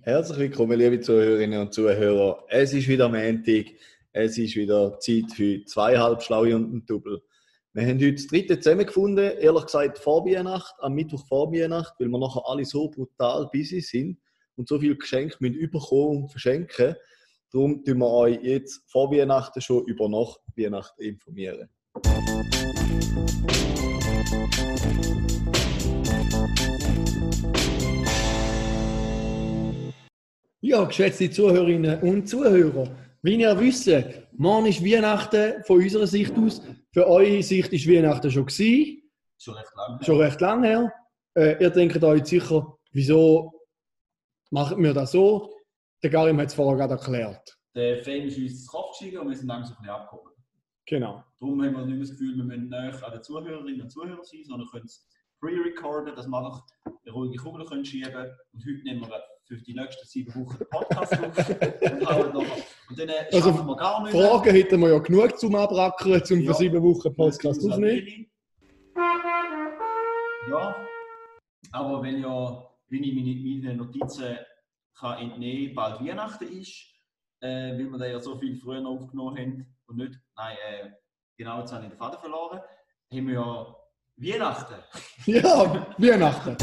Herzlich willkommen, liebe Zuhörerinnen und Zuhörer. Es ist wieder Montag. Es ist wieder Zeit für zweieinhalb Schlaue und ein Double. Wir haben heute das dritte zusammengefunden, ehrlich gesagt vor Weihnacht, am Mittwoch vor Weihnacht, weil wir nachher alle so brutal busy sind und so viele Geschenke mit überkommen und verschenken. Darum tun wir euch jetzt vor Weihnachten schon über nach Weihnachten informieren. Ja, geschätzte Zuhörerinnen und Zuhörer, wie ihr wisst, morgen ist Weihnachten von unserer Sicht aus. Für eure Sicht ist Weihnachten schon gewesen, Schon recht lange. schon recht lange her. Äh, ihr denkt euch jetzt sicher, wieso machen wir das so? Der Karim hat es vorher gerade erklärt. Der Fame ist uns ins Kopf gestiegen und wir sind langsam ein bisschen abgehoben. Genau. Darum haben wir nicht das Gefühl, wir müssen näher an den Zuhörerinnen und Zuhörern sein, sondern können es pre-recorden, dass wir einfach eine ruhige Kugel können schieben können. Und heute nehmen wir für die nächsten sieben Wochen Podcast und dann äh, Also, schaffen wir gar nicht mehr. Fragen hätten wir ja genug zum Abrackern, zum Ja. für sieben Wochen Podcast Das aufnehmen. Ja, aber wenn ja, wenn ich meine, meine Notizen kann entnehmen bald Weihnachten ist, äh, weil wir da ja so viel früher aufgenommen haben und nicht, nein, äh, genau jetzt habe ich den Faden verloren, haben wir ja Weihnachten. Ja, Weihnachten.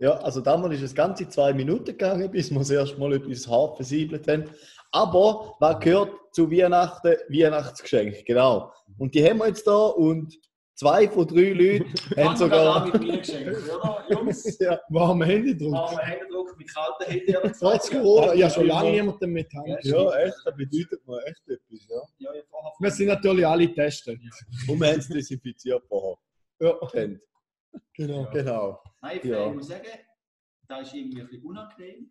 Ja, also damals ist es ganze zwei Minuten gegangen, bis wir das erste Mal etwas hart versiebelt haben. Aber was gehört zu Weihnachten? Weihnachtsgeschenk, genau. Und die haben wir jetzt da und zwei von drei Leuten haben sogar. mit mir geschenkt, oder? Jungs, ja, Warme Händedruck. warme Händedruck mit kalten Händen. Trotz. Corona, ja schon lange niemanden mit Hand. ja, echt, das bedeutet mir echt etwas. Ja. Ja, ja, Wir sind natürlich alle getestet. Und wir haben es desinfiziert vorher. Ja, getrennt. genau. Genau. Nein, Ja. ich muss sagen, das ist irgendwie ein bisschen unangenehm.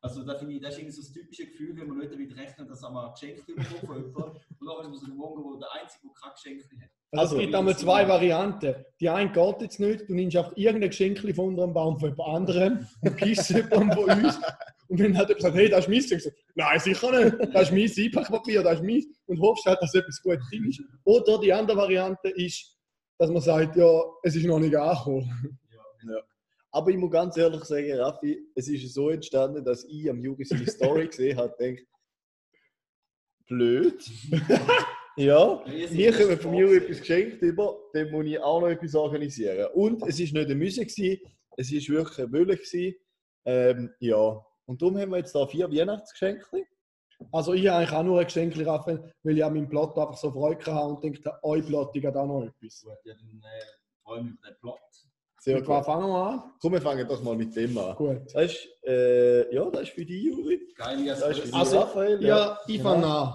Also da finde ich, das ist irgendwie so das typische Gefühl, wenn man nicht damit rechnet, dass man ein Geschenk bekommt von jemandem und dann ist man so geworden, wo der Einzige, der kein Geschenk hat. Also, Also, es gibt einmal zwei Varianten. Die eine geht jetzt nicht, du nimmst einfach irgendein Geschenk von unter dem Baum von jemand anderem und kisst jemandem von uns. Und wenn halt jemand sagt, hey, das ist meins, dann sagst du, nein, sicher nicht, das ist mein Einpackpapier, das ist meins. Und hoffst halt, dass etwas Gutes drin ist. Oder die andere Variante ist, dass man sagt, ja, es ist noch nicht angekommen. Aber ich muss ganz ehrlich sagen, Raffi, es ist so entstanden, dass ich am Juri seine Story gesehen habe und denke, blöd. ja, wir kommen vom Juri etwas geschenkt über, dann muss ich auch noch etwas organisieren. Und es war nicht ein Müsse, gewesen, es war wirklich ein Wille. gewesen. Ähm, ja, und darum haben wir jetzt da vier Weihnachtsgeschenke. Also ich habe eigentlich auch nur ein Geschenk, Raphael, weil ich an meinem Plot einfach so Freude hatte und denke, euer Plot hat auch noch etwas. Gut, ja, dann äh, freue ich mich über den Plot. Sehr was gut. fangen wir an? Komm, wir fangen doch mal mit dem an. Gut. Das ist, äh, ja, das ist für dich, Juri. Geil, Das ist für dich, Also, Raphael. Ja, ich Genau. fange an.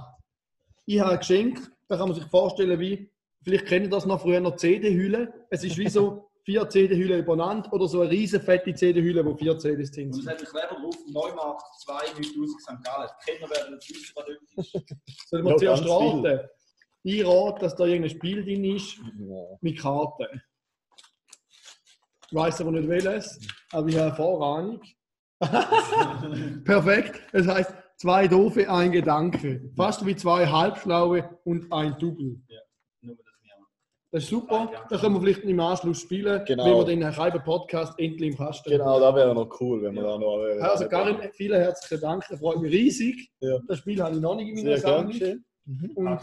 Ich habe ein Geschenk, da kann man sich vorstellen, wie, vielleicht kennt ihr das noch früher noch CD-Hülle. Es ist wie so vier CD-Hüllen übereinander oder so eine riesen fette CD-Hülle, wo vier CDs drin sind. hat einen Kleber drauf, Neumarkt 2, 9000 St. Gallen. Die Kenner werden nicht wissen, was dort ist. Sollen wir Ja, zuerst raten? Ich rate, dass da irgendein Spiel drin ist Ja. mit Karten. Ich weiß aber nicht welches, aber ich habe eine Vorahnung. Perfekt. Es heißt zwei Doofe, ein Gedanke. Fast wie zwei Halbschlaue und ein Double. Nur das ist super. Da können wir vielleicht im Anschluss spielen, Genau. wenn wir den Schreiben Podcast endlich im Kasten Genau, das wäre noch cool, wenn wir da noch. Äh, Also Karin, vielen herzlichen Dank. Das freut mich riesig. Ja. Das Spiel habe ich noch nicht in meiner Sehr Sammlung. gern Und.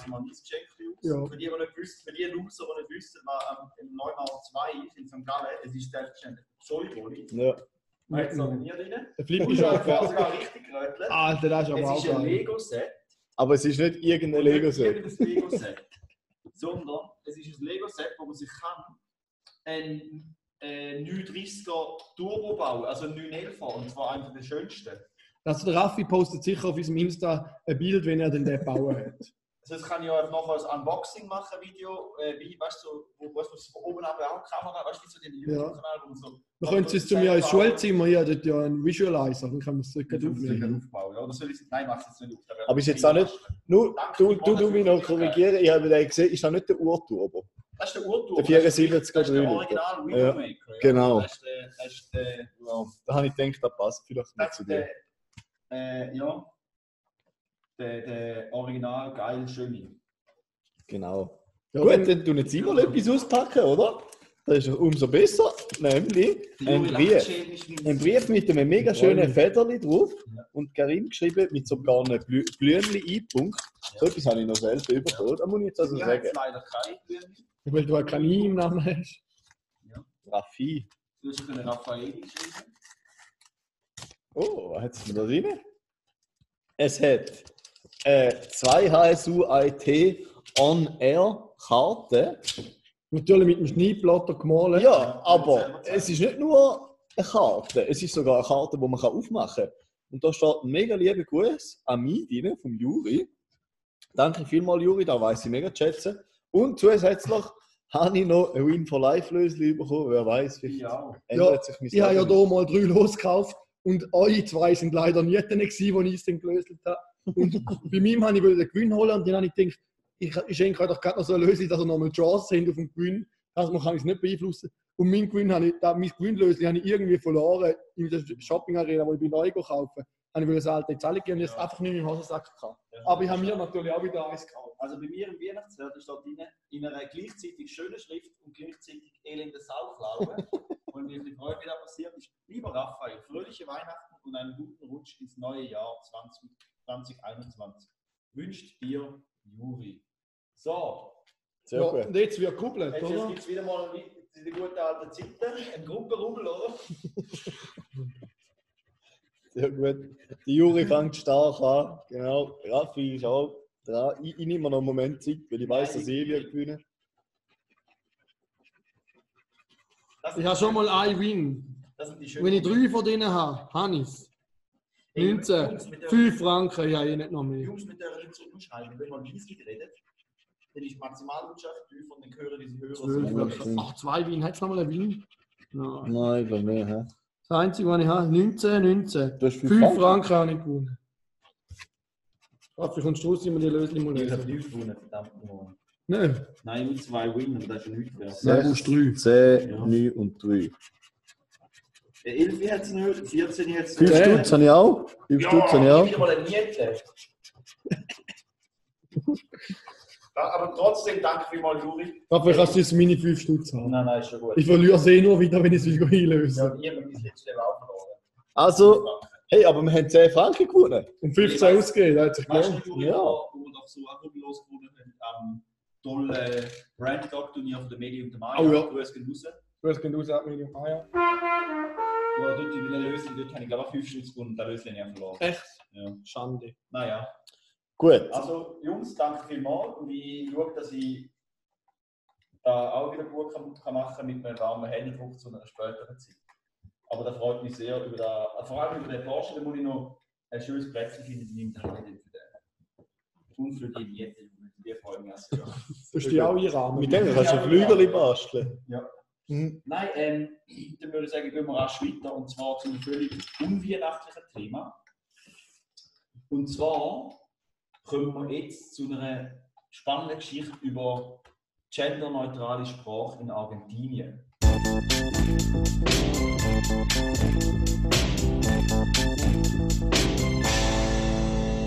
Ja. Für die, die nicht wissen, für die Loser, die nicht wissen, was am im Neumarkt 2 ist in St. Gallen, es ist selbstverständlich Soliboli. Ja. Jetzt sagen wir drin. der Flip ist auch sogar richtig gerötelt. Alter, das ist aber Es auch ist ein. Lego-Set. Aber es ist nicht irgendein Lego-Set. Irgendein Lego-Set. Sondern es ist ein Lego-Set, wo man sich kann ein äh, 930er Turbo bauen, also ein 911er, und zwar einer der schönsten. Also der Raffi postet sicher auf unserem Insta ein Bild, wenn er den den bauen hat. Also das kann ich auch noch als Unboxing machen, Video, äh, wie, weißt du, wo, wo es von oben ab auch Kamera, weißt du, wie so den. YouTube-Kanal, wo man so... Wir können es zu mir ins Schulzimmer hier, dort ja ein Visualizer, dann können wir es aufnehmen. aufbauen, ja. Oder soll ich Nein, mach es jetzt nicht auf. Aber ist das jetzt auch nicht-. Nur, du, du, du mich noch das korrigieren, ich habe den gesehen, ist das nicht der Urturbo? Das ist der Urtour. Der 74er Das ist der. Original Ja, Widowmaker. genau. Das ist der... Das ist der Ja, da habe ich gedacht, das passt vielleicht nicht Das zu dir. äh, ja, der, der original geil schöne. Genau. Ja, Gut, dann- tun jetzt immer etwas auspacken, oder? Das ist umso besser. Nämlich ein Brief. Ein Brief mit einem mega schönen Federli drauf Ja. und Karim geschrieben mit sogar einem Blü Blümchen einpunkt. So etwas habe ich noch selten bekommen. Das muss ich jetzt also Ich sagen. leider kein Blümchen. Weil du keinen I im Namen hast. Raffi. Du hast können Raffaelli geschrieben. Oh, was hat es mir da drin? Es hat äh, zwei HSU-IT On-Air-Karten. Natürlich mit dem Schneidblatter gemalt. Ja, aber es ist nicht nur eine Karte, es ist sogar eine Karte, die man kann aufmachen kann. Und da steht ein mega lieber Gruß an mich drin, vom Juri. Danke vielmals, Juri, da weiß ich mega zu schätzen. Und zusätzlich habe ich noch ein Win for Life Lösli bekommen. Wer weiß, vielleicht Ja. ändert sich mein Ich habe ja hier mal drei losgekauft und euch zwei sind leider nie drin gewesen, wo ich es dann gelöst habe. Und bei mir habe ich den Gewinn holen und dann habe ich gedacht, ich, ich schenke euch doch gerade noch so eine Lösung, dass ihr noch die Chance habt auf den Gewinn. Also man kann es nicht beeinflussen. Und mein Gewinn habe ich, da, mein Gewinnlösli habe ich irgendwie verloren in der Shopping Arena, wo ich bin neu gekauft habe. Ich das alte alle gegeben und jetzt Ja. einfach nicht mehr im Hosensack gehabt. Aber ich habe mir natürlich auch wieder eins gekauft. Also bei mir im Weihnachtswert steht drin, in einer gleichzeitig schönen Schrift und gleichzeitig elende Sauklaube. und mir die Freude wieder passiert ist, lieber Raphael, fröhliche Weihnachten und einen guten Rutsch ins neue Jahr 20, 2021. Wünscht dir Juri. So, Sehr Ja, und jetzt wird gekuppelt, jetzt oder? gibt es wieder mal wie- die guten alten Zeiten, ein Gruppenrummel, oder? Sehr gut. Die Juri fängt stark an. Genau. Raffi ist auch dran. Ich, ich nehme mir noch einen Moment Zeit, weil ich weiß, dass ich wird gewinnen. Ich habe schon mal einen Win. das sind die schönen Wenn ich drei von denen habe, habe ich es. Ey, 19, Jungs, mit der- 5 Franken, ja, eh nicht noch mehr. Jungs mit der nicht zurückschreiben, wenn man Whisky redet, dann ist Maximalwirtschaft hören Hörer 12, Ja, glaub stimmt. ich. Ach, zwei Win. Hat es noch mal einen Win? Nein. Nein, ich glaube nicht. hä? Das einzige, was ich habe, 19, 19. Du hast 5 5 Franken. Franken habe ich gewonnen. Kommst du raus, immer die Lösung mal Ich habe lösen? nichts gewonnen, verdammt nochmal. Nein, Nein, nur zwei Win und das ist nichts wert. du 3. 10, Ja. 9 und 3. Äh, 11 hat es nicht, 14 hat es 5 Ja. Stutz habe ich auch. 5 Stutz habe ich Ja, auch. wieder mal eine Miete. Ja, Aber trotzdem, danke vielmals, Juri. Raffi, kannst du jetzt meine 5 Stutz haben? Nein, nein, ist schon gut. Ich verliere sie eh nur wieder, wenn ich es wieder Ja, einlöse. und ich habe mein letztes Level auch verloren. Also, hey, aber wir haben 10 Franken gewonnen. Und 15 ausgegeben, das hat sich Weißt gelohnt. du, Juri, Ja. wo wir doch so auch los gewonnen haben, am tollen Brand Dog Turnier von der Medien und der Maya. Oh ja. Du hast raus. Du hast genau gesagt, Medium. Ah ja. Ja, dort in der Lösung, dort habe ich glaube ich 5 Stutz gewonnen und der Lösung habe ich verloren. Echt? Ja. Schande. Naja. Gut. Also, Jungs, danke vielmals und ich schaue, dass ich da auch wieder gut kann, kann machen mit einem warmen Händedruck zu einer späteren Zeit. Aber da freut mich sehr über da, vor allem über den Porsche, da muss ich noch ein schönes Plätzchen finden, die nimmt dann wieder für den. Und für die Diete, die freuen mich auch sehr. Du hast dich auch einrahmen. Mit dem kannst du ein Flügerli basteln. Ja. Mhm. Nein, ähm, dann würde ich sagen, gehen wir rasch weiter und zwar zu einem völlig unweihnachtlichen Thema. Und zwar kommen wir jetzt zu einer spannenden Geschichte über genderneutrale Sprache in Argentinien.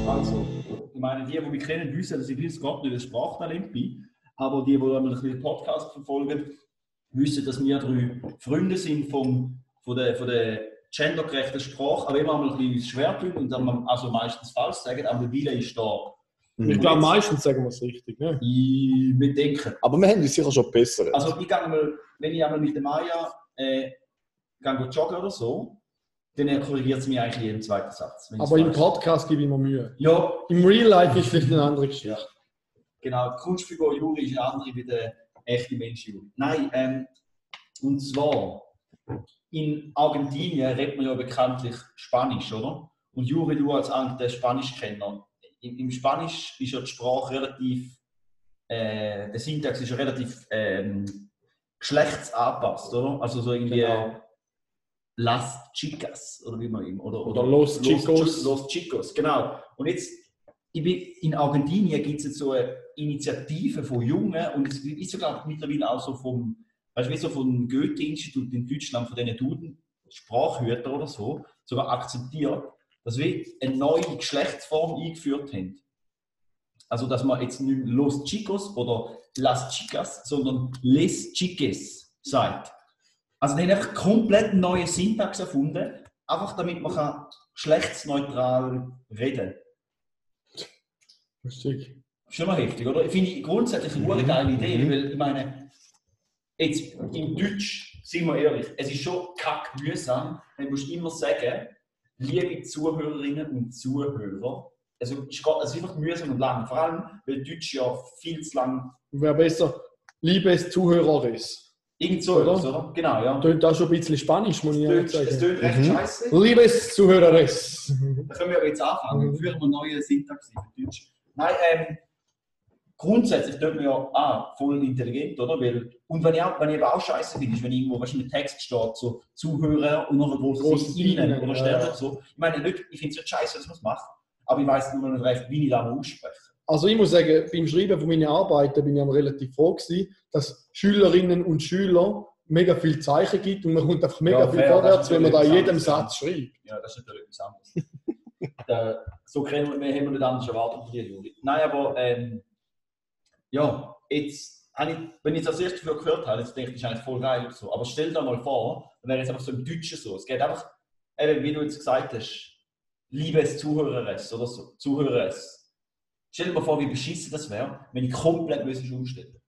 Also, ich meine, die, die mich kennen, wissen, dass ich Gott nicht ein Sprachtalent bin. Aber die, die einmal ein bisschen den Podcast verfolgen, wissen, dass wir drei Freunde sind vom, von der, von der gendergerechten Sprache, aber immer mal ein bisschen schwer tun und dann also meistens falsch sagen, aber der Wille ist da. Ich glaube, meistens sagen wir es richtig. Ne? Ich wir denken. Aber wir haben uns sicher schon besser. Also ich gehe mal, wenn ich einmal mit der Maya äh, gehe joggen oder so, dann korrigiert sie mich eigentlich in jedem zweiten Satz. Aber es im Podcast gebe ich mir Mühe. Ja, Im Real Life ist vielleicht eine andere Geschichte. Ja. Genau, die Kunstfigur Juri ist eine andere wie der echte Mensch Juri. Nein, ähm, und zwar in Argentinien redet man ja bekanntlich Spanisch, oder? Und Juri, du als alter Spanischkenner, im, im Spanisch ist ja die Sprache relativ, äh, der Syntax ist ja relativ ähm, geschlechtsanpasst, oder? Also so irgendwie Genau. Las Chicas, oder wie man ihm, oder, Oder Los Chicos. Los Chicos, genau. Und jetzt in Argentinien gibt es jetzt so eine Initiative von Jungen und es ist sogar mittlerweile auch so vom, weißt du, so vom Goethe-Institut in Deutschland, von diesen Duden, Sprachhüter oder so, sogar akzeptiert, dass wir eine neue Geschlechtsform eingeführt haben. Also, dass man jetzt nicht Los Chicos oder Las Chicas, sondern Les Chiques sagt. Also, die haben einfach komplett neue Syntax erfunden, einfach damit man kann geschlechtsneutral reden Lustig. Schon mal heftig, oder? Finde ich grundsätzlich eine mhm. geile Idee, Mhm. weil ich meine, jetzt im Deutsch, sind wir ehrlich, es ist schon kack mühsam, musst du immer sagen, liebe Zuhörerinnen und Zuhörer, also es ist einfach mühsam und lang, vor allem, weil Deutsch ja viel zu lang, Wäre besser, liebes Zuhöreres. irgend so Oder? oder? Genau, ja. Tönt auch schon ein bisschen Spanisch, muss ich tönt- es sagen. tönt recht Mhm. scheiße. Liebes Zuhöreres. Da können wir aber jetzt anfangen. Mhm. Führen wir neue Syntax in für Deutsch. Nein, ähm, grundsätzlich tut man ja ah, voll intelligent, oder? Weil, und wenn ich, auch, wenn ich eben auch scheiße finde, ist, wenn irgendwo wahrscheinlich Text steht, so Zuhörer und noch ein großes Innen oder Sterne ja. so. Ich meine, nicht, ich finde es nicht scheiße, dass man es macht, aber ich weiß nur nicht recht, wie ich das ausspreche. Also ich muss sagen, beim Schreiben von meinen Arbeiten bin ich relativ froh gewesen, dass Schülerinnen und Schüler mega viel Zeichen gibt und man kommt einfach mega Ja, viel vorwärts, wenn man da jedem Satz schreibt. Ja, das ist natürlich etwas anderes. so kennen wir, haben wir nicht anders erwartet von dir, Juli. Nein, aber ähm, ja, jetzt, ich, wenn ich das erste Mal gehört habe, jetzt denke ich, das ist eigentlich voll geil. und So. Aber stell dir mal vor, dann wäre es einfach so im Deutschen so. Es geht einfach, eben, wie du jetzt gesagt hast, liebes Zuhöreres oder so, Zuhöreres. Stell dir mal vor, wie beschissen das wäre, wenn ich komplett müsste umstellen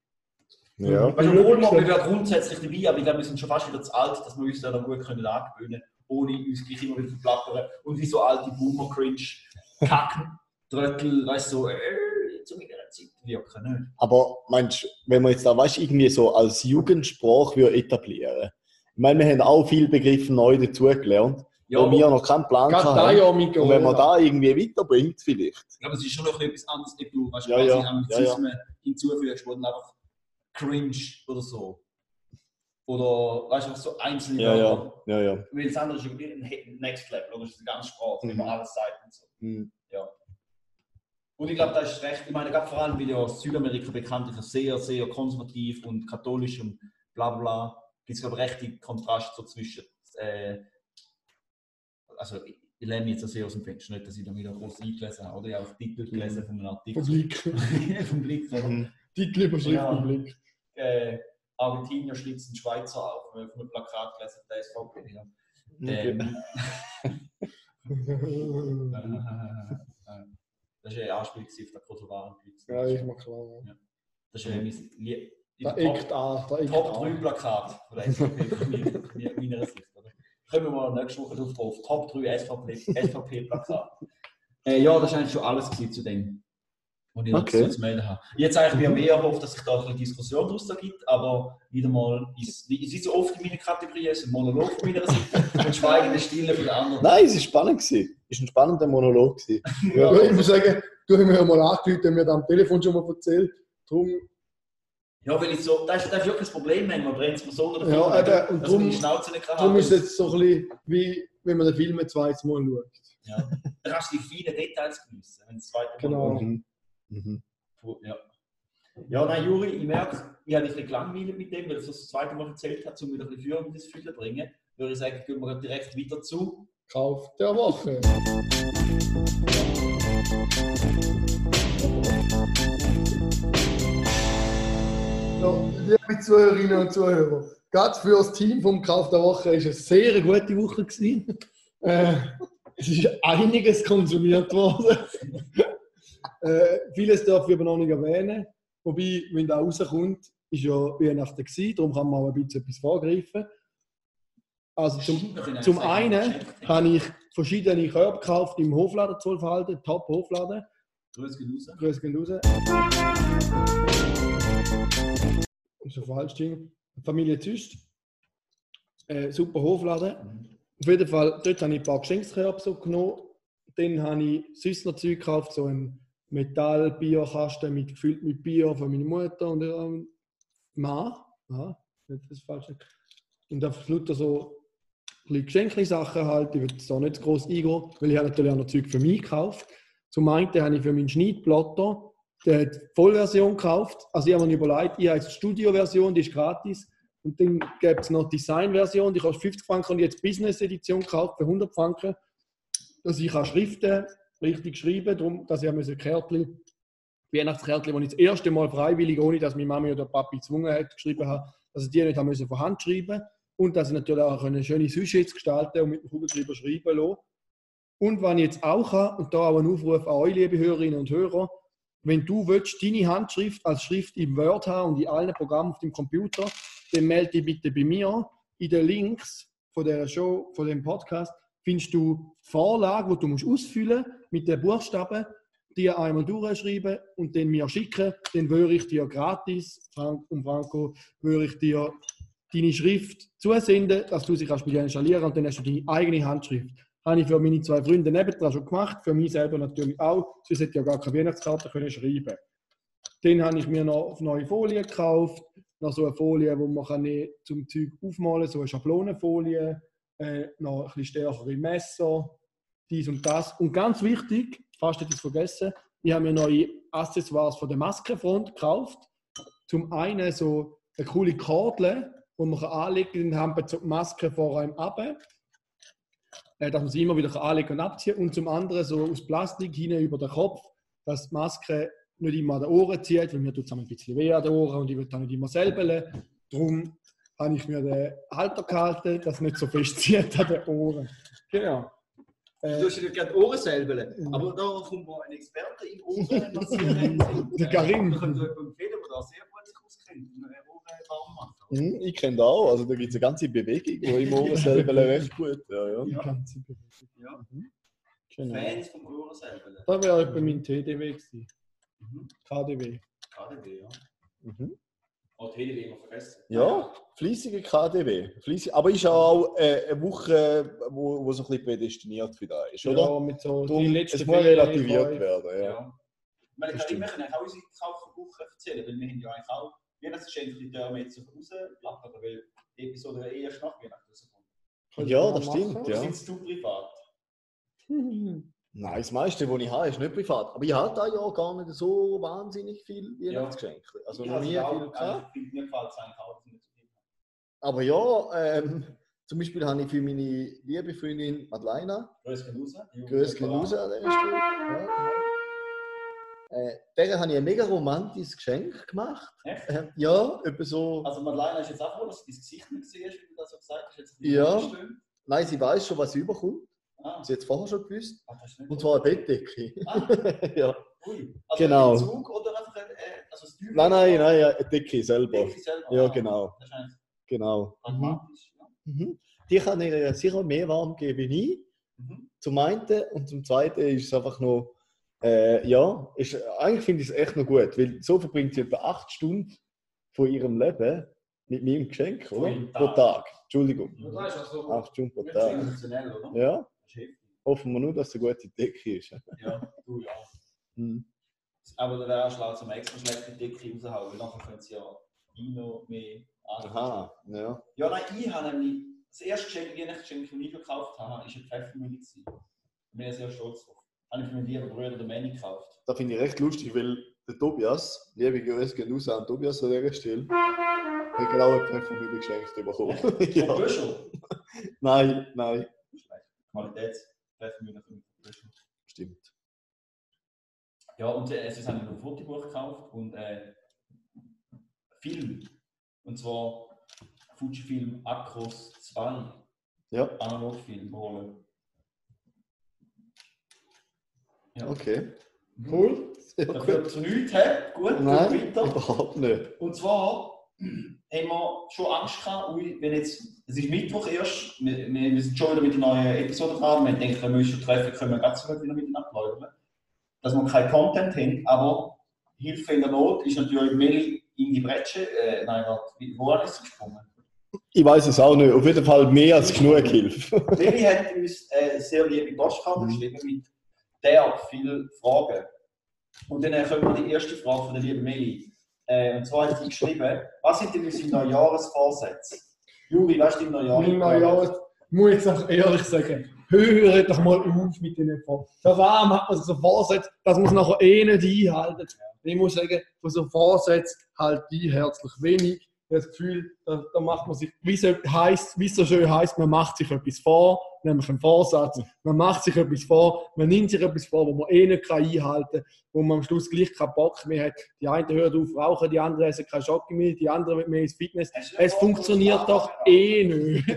Ja. Weißt du, obwohl wir, grundsätzlich dabei, aber ich glaube, wir sind schon fast wieder zu alt, dass wir uns da noch gut können angewöhnen können, ohne uns gleich immer wieder zu plappern und wie so alte Boomer-Cringe kacken, Tröttel, weißt du, so, äh, zu meiner Zeit wirken. Nicht? Aber meinst du, wenn man jetzt da weißt, irgendwie so als Jugendsprache würde etablieren? Ich meine, wir haben auch viele Begriffe neu dazugelernt, Ja, wo wir aber noch keinen Plan haben. ja Und wenn man da irgendwie weiterbringt, vielleicht. ich glaube, es ist schon noch etwas anderes, ob du weißt, Ja, quasi ja, Anglizismen hinzufügst, wo dann einfach cringe oder so. Oder weißt du, so einzelne Ja, ja, ja, ja. Weil das andere ist irgendwie ein Next Level, oder? Das ist eine ganze Sprache, Mhm. alles sagt und so. Hm. Und ich glaube, da ist recht. Ich meine, gerade vor allem, weil ja Südamerika bekanntlich sehr, sehr konservativ und katholisch und bla bla bla, gibt es, glaube ich, recht den Kontrast so zwischen. Äh, also, ich, lerne jetzt sehr aus dem Fenster, nicht, dass ich da wieder groß eingelesen habe, oder? Ich habe auch Titel gelesen von einem Artikel. Vom Blick, oder? Mhm. Titelüberschrift Ja. Publik. Äh, Argentinier schlitzt den Schweizer auf, von einem Plakat gelesen, der SVP. Ja. Ähm, das ist ja ein Anspiel auf den Kosovaren-Blitz. ja, ist mir klar. Das ist ja mein Lie- Da eckt an, da Top 3 an. Plakat von der SVP, meiner Sicht. Oder? Kommen wir mal nächste Woche drauf drauf. Top 3 SVP, SVP-Plakat. äh, ja, das war eigentlich schon alles zu dem, was ich Okay. zu melden habe. Jetzt eigentlich mir mehr erhofft, dass sich da eine Diskussion daraus gibt, aber wieder mal, ist, es ist so oft in meinen Kategorien, es ist ein Monolog von meiner Seite und schweigende Stille von der anderen. Nein, es war spannend. Gewesen. Es war ein spannender Monolog. Gewesen. Ja, ich muss sagen, du hast mir ja mal angerufen und mir am Telefon schon mal erzählt. Darum, Ja, weil ich so, das ist, das ist wirklich das Problem, man brennt es mir so oder Ja, eben, und dass man drum- die Schnauze nicht kann darum ist es jetzt so ein bisschen wie, wenn man den Film ein zweites Mal schaut. Ja. Dann kannst du die vielen Details geniessen, wenn das zweite Mal Genau. Mhm. Mhm. Ja. ja, nein, Juri, ich merke, ich habe ein bisschen gelangweilt mit dem, weil er es das zweite Mal erzählt hat, um wieder ein bisschen Führung ins Gefühl zu bringen. Würde ich sagen, gehen wir direkt weiter zu. Kauf der Woche. Ja, liebe Zuhörerinnen und Zuhörer, gerade für das Team vom Kauf der Woche war es eine sehr gute Woche. Gewesen. Äh, es ist einiges konsumiert worden. Äh, vieles darf ich aber noch nicht erwähnen. Wobei, wenn da rauskommt, ist ja Weihnachten gewesen, darum kann man auch ein bisschen etwas vorgreifen. Also zum, zum einen habe ich verschiedene Körbe gekauft im Hofladen Zollverhalten, Top Hofladen. Grüß geht raus. Grüß gehen raus. So falsch Ding. Familie Züst. Äh, super Hofladen. Auf jeden Fall, dort habe ich ein paar Geschenkskörbe so genommen. Dann habe ich sonst noch Zeug gekauft, so ein Metall-Bierkasten mit, gefüllt mit Bier von meiner Mutter und ihrem Mann. Ja, das Falsche. Und einfach lauter so Geschenkli-Sachen halt. Ich würde jetzt da nicht groß eingehen, weil ich habe natürlich auch noch Zeug für mich gekauft. Zum einen habe ich für meinen Schneidplotter die Vollversion gekauft. Also ich habe mir überlegt, ich habe jetzt die Studio-Version, die ist gratis. Und dann gibt es noch die Design-Version, die kostet 50 Franken und jetzt Business-Edition gekauft für 100 Franken. Dass ich kann Schriften richtig schreiben darum, dass ich ein Kärtchen Weihnachtskärtchen, die ich das erste Mal freiwillig, ohne dass meine Mami oder Papi gezwungen hat, geschrieben habe, dass ich die nicht haben von Hand schreiben und dass ich natürlich auch eine schöne Sujets gestalten und mit dem Kugelschreiber schreiben lassen. Und was ich jetzt auch habe, und da auch ein Aufruf an euch, liebe Hörerinnen und Hörer, wenn du willst, deine Handschrift als Schrift im Word haben und in allen Programmen auf dem Computer, dann melde dich bitte bei mir. In den Links von der Show, von dem Podcast, findest du die Vorlage, die du ausfüllen musst mit den Buchstaben, die einmal durchschreiben und dann mir schicken. Dann würde ich dir gratis, Frank und Franco, würde ich dir deine Schrift zusenden, dass du sie kannst dir installieren und dann hast du deine eigene Handschrift. Habe ich für meine zwei Freunde nebendran schon gemacht, für mich selber natürlich auch. Sonst hätte ich ja gar keine Weihnachtskarte können schreiben Dann habe ich mir noch neue Folien gekauft, noch so eine Folie, wo man kann zum Zeug aufmalen kann, so eine Schablonenfolie, äh, noch ein bisschen stärkere Messer, dies und das. Und ganz wichtig, fast hätte ich es vergessen, ich habe mir neue Accessoires von der Maskenfront gekauft. Zum einen so eine coole Kordel, wo man anlegen kann, dann haben wir die Maske vor einem ab, äh, dass man sie immer wieder anlegen und abziehen Und zum anderen so aus Plastik hinten über den Kopf, dass die Maske nicht immer an den Ohren zieht, weil mir tut es ein bisschen weh an den Ohren und ich will dann nicht immer selber. Darum habe ich mir den Halter gehalten, dass es nicht so fest zieht an den Ohren. Genau. Äh, du hast ja gerade Ohren selber. Aber da kommt mal ein Experte im Ohren massieren. der Karim. Ich könnte empfehlen, der da sehr gut sich auskennt. Mhm, ich kenne das auch. Also da gibt es eine ganze Bewegung, die im Ohren selber recht gut. Ja, ja. Die ganze Bewegung. Ja. Mhm. Genau. Fans vom Ohren selber. Da wäre etwa mein TDW gewesen. Mhm. KDW. KDW, ja. Mhm. Oh, TDW immer vergessen. Ja, fließige KDW. Fleissig, aber ist auch äh, eine Woche, wo, wo so ein bisschen prädestiniert für das ist, oder? Ja, mit so Darum, die letzten Es muss relativiert werden, ja. ja. Ich meine, ich kann auch unsere Kaufwoche erzählen, weil wir haben ja eigentlich auch Weihnachtsgeschenke, die wir jetzt rausplappern, weil die Episode erst nach Weihnachten rauskommt. Ja, das stimmt. Oder ja. sind du privat? Nein, das meiste, was ich habe, ist nicht privat. Aber ich habe da ja gar nicht so wahnsinnig viel Weihnachtsgeschenke. Also noch nie viel gehabt. Mir gefällt es eigentlich auch nicht. Aber ja, ähm, zum Beispiel habe ich für meine liebe Freundin Madeleine. Grüß raus. Grüß raus an der Stelle. Ja, äh, der habe ich ein mega romantisches Geschenk gemacht. Echt? Äh, ja, etwa so. Also Madeleine ist jetzt auch froh, dass du dein Gesicht nicht siehst, wie du das so gesagt hast. Jetzt ja. Nein, sie weiß schon, was sie überkommt. Ah. Sie hat es vorher schon gewusst. Ach, und zwar eine Bettdecke. Ah. ja. Ui. Also genau. Ein Zug oder einfach ein, äh, also das Nein, nein, nein, ja, eine Decke selber. Decke selber. Ja, ah. genau. Das ist genau. Pragmatisch. Mhm. Mhm. Die kann ihr sicher mehr warm geben wie ich. Mhm. Zum einen und zum zweiten ist es einfach noch, äh, ja, ist, eigentlich finde ich es echt noch gut, weil so verbringt sie etwa acht Stunden von ihrem Leben mit meinem Geschenk, oder? Pro Tag. Entschuldigung. Also acht Stunden pro Tag. Ja. Hoffen wir nur, dass es eine gute Decke ist. ja, du ja. Hm. Aber da wäre auch schlau, zum extra schlechte Decke raushauen, weil nachher können sie ja noch mehr Aha, ja. Ja, nein, ich habe nämlich das erste Geschenk, das ich gekauft habe, war eine Pfeffermühle. Ich bin sehr stolz drauf. Habe ich für meinen lieben Bruder der Manny gekauft. Das finde ich recht lustig, weil der Tobias, liebe Grüße gehen raus an Tobias an dieser Stelle, hat genau eine Pfeffermühle geschenkt bekommen. ja. Von Büschel? nein, nein. Qualitäts treffen wir nach dem Stimmt. Ja, und äh, es ist ein Fotobuch gekauft und äh, Film. Und zwar Fujifilm Acros 2. Ja. Analogfilm holen. Ja. Okay. Mhm. Cool. Sehr Dafür gut. nichts haben. Gut, Nein, überhaupt nicht. Und zwar haben wir schon Angst gehabt, wenn jetzt, es ist Mittwoch erst, wir, wir sind schon wieder mit einer neuen Episode dran, wir denken, wir müssen treffen, können wir ganz gut wieder miteinander plaudern, dass wir keinen Content haben, aber Hilfe in der Not ist natürlich Meli in die Bretsche, äh, nein, wo ist sie gesprungen? Ich weiß es auch nicht, auf jeden Fall mehr als genug Hilfe. Meli hat uns äh, sehr liebe Postkarte geschrieben mit der vielen Fragen. Und dann äh, wir die erste Frage von der lieben Meli. Äh, und zwar hat sie geschrieben, was sind denn unsere Neujahresvorsätze? Juri, was ist dein Neujahresvorsätze? Mein Neujahres, muss ich auch ehrlich sagen, höre doch mal auf mit den Vorsätzen. Für warum hat man so Vorsätze, dass man es nachher eh nicht einhalten. Ich muss sagen, von so Vorsätzen halt die herzlich wenig. Das Gefühl, da, da macht man sich, wie so, heisst, wie es so schön heißt, man macht sich etwas vor, nämlich einen Vorsatz. Man macht sich etwas vor, man nimmt sich etwas vor, wo man eh nicht kann einhalten kann, wo man am Schluss gleich keinen Bock mehr hat. Die einen hören auf rauchen, die anderen essen kein Schocke mehr, die anderen mit mehr ins Fitness. Es funktioniert doch eh nicht.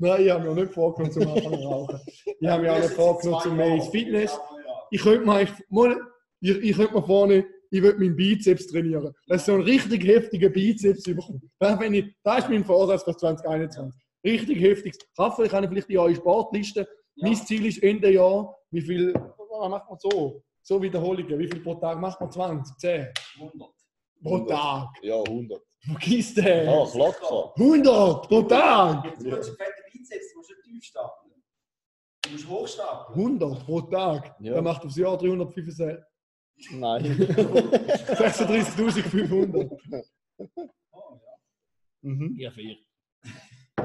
Nein, ich habe mir auch nicht vorgenommen zu rauchen. Ich habe mir auch nicht vorgenommen zum mehr ins Fitness. Ich könnte mir, ich, ich könnte mir vorne, ich würde meinen Bizeps trainieren. Das ist so ein richtig heftiger Bizeps bekommen. Das, wenn ich, das ist mein Vorsatz für 2021. Richtig heftig. Raphael, ich kann vielleicht in eure Sportliste. Mein Ziel ist Ende Jahr, wie viel, was macht man so? So Wiederholungen, wie viel pro Tag macht man? 20, 10 100. pro Tag. Ja, 100. Vergiss den. Ja, locker. 100 pro Tag. Jetzt willst du fette Bizeps, du musst nicht tief stapeln. Du musst hochstapeln. 100 pro Tag. Ja. Der macht aufs Jahr 365. Nein. 36.500. Oh, ja. mhm. Ja, vier.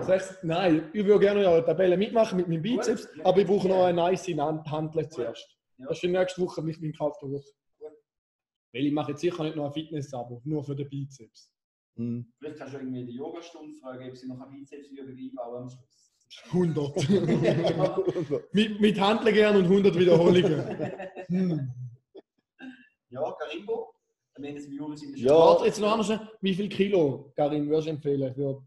Sechs, nein, ich würde gerne eine Tabelle mitmachen mit meinem Bizeps, Gut. aber ich brauche noch eine nice Hand- Handel zuerst. Ja. Das ist in nächste Woche mit meinem Kauf der Woche. Weil ich mache jetzt sicher nicht noch ein Fitness-Abo, nur für den Bizeps. Mhm. Vielleicht kannst du irgendwie die Yogastunde fragen, ob sie noch eine Bizepsübung einbauen am Schluss. 100. mit, mit Handeln gerne und 100 Wiederholungen. Hm. Ja, Karimbo. Dann nennen sie Juris in der Ja. Warte, jetzt noch anders. Wie viel Kilo, Karin, würdest du empfehlen? Für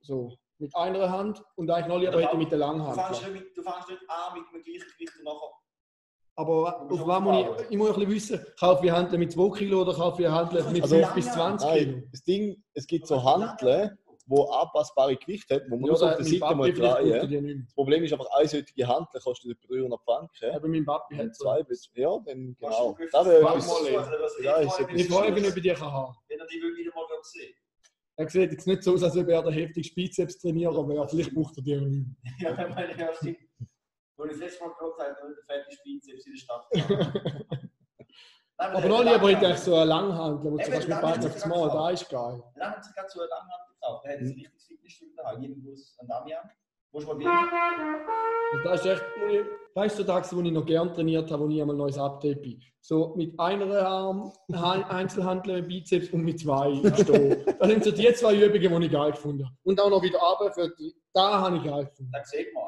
so mit einer Hand und eigentlich noch lieber hätte mit der Du langen fängst, Hand. nicht mit, du fängst nicht an mit dem gleichen Gewicht und nachher. Aber auf was muss ich, ich muss ein bisschen wissen, kaufe ich Handeln mit 2 Kilo oder kaufe ich Handeln mit Also- 5 bis 20 Kilo? Nein, das Ding, es gibt so Handeln, die anpassbare Gewicht hat, wo man Ja, nur auf der Seite mal drehen. Das Problem ist einfach, eine solche Handel kostet etwa 300 Franken. Aber mein Papi hat zwei bis, ja, dann genau. Das wäre etwas, Ja, Ich frage mich, ob ich die kann haben. Wenn er die will wieder mal sehen Er sieht jetzt nicht so aus, als ob er der heftigste Bizeps trainieren wäre. Vielleicht braucht er die auch nicht. Ja, ich meine, ja, stimmt. Als ich das letzte Mal geschaut habe, hat er fette Bizeps in der Stadt. Nein, Aber noch lieber hätte ich so eine Langhandel, wo beiden hätte ich aufs Mal, gesagt. da ist geil. Sie gerade so eine Langhand gekauft. Der hat ein Mhm. richtiges Fitnessstudio daheim. Jeden Bus an Damian. Musst du das ist echt, das ist so Tags, wo ich noch gern trainiert habe, wo ich einmal neues Update bin. So mit einer Arm, Ein- Einzelhandel Bizeps und mit zwei. Das sind so die zwei Übungen, die ich geil gefunden habe. Und auch noch wieder runter für die, da habe ich geil gefunden. Da sieht man.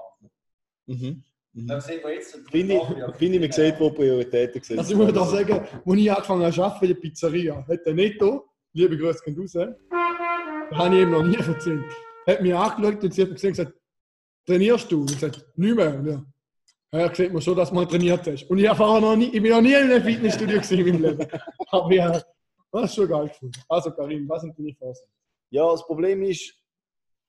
Mhm. Mhm. Da sieht man jetzt. Finde ich, finde ich, man sieht, wo Prioritäten gesetzt Also ich muss da werden. sagen, als ich angefangen habe zu arbeiten in der Pizzeria, hat der Netto, liebe Grüße gehen raus, da habe ich ihm noch nie erzählt, hat mich angeschaut und sie hat mir gesagt, trainierst du? Und ich gesagt, nicht mehr. Und Ja. Ja, sieht man schon, dass du mal trainiert hast. Und ich, habe vorher noch nie, ich bin noch nie in einem Fitnessstudio in meinem Leben. Aber ja, das ist schon geil gefunden. Also Karim, was sind deine Vorsätze? Ja, das Problem ist,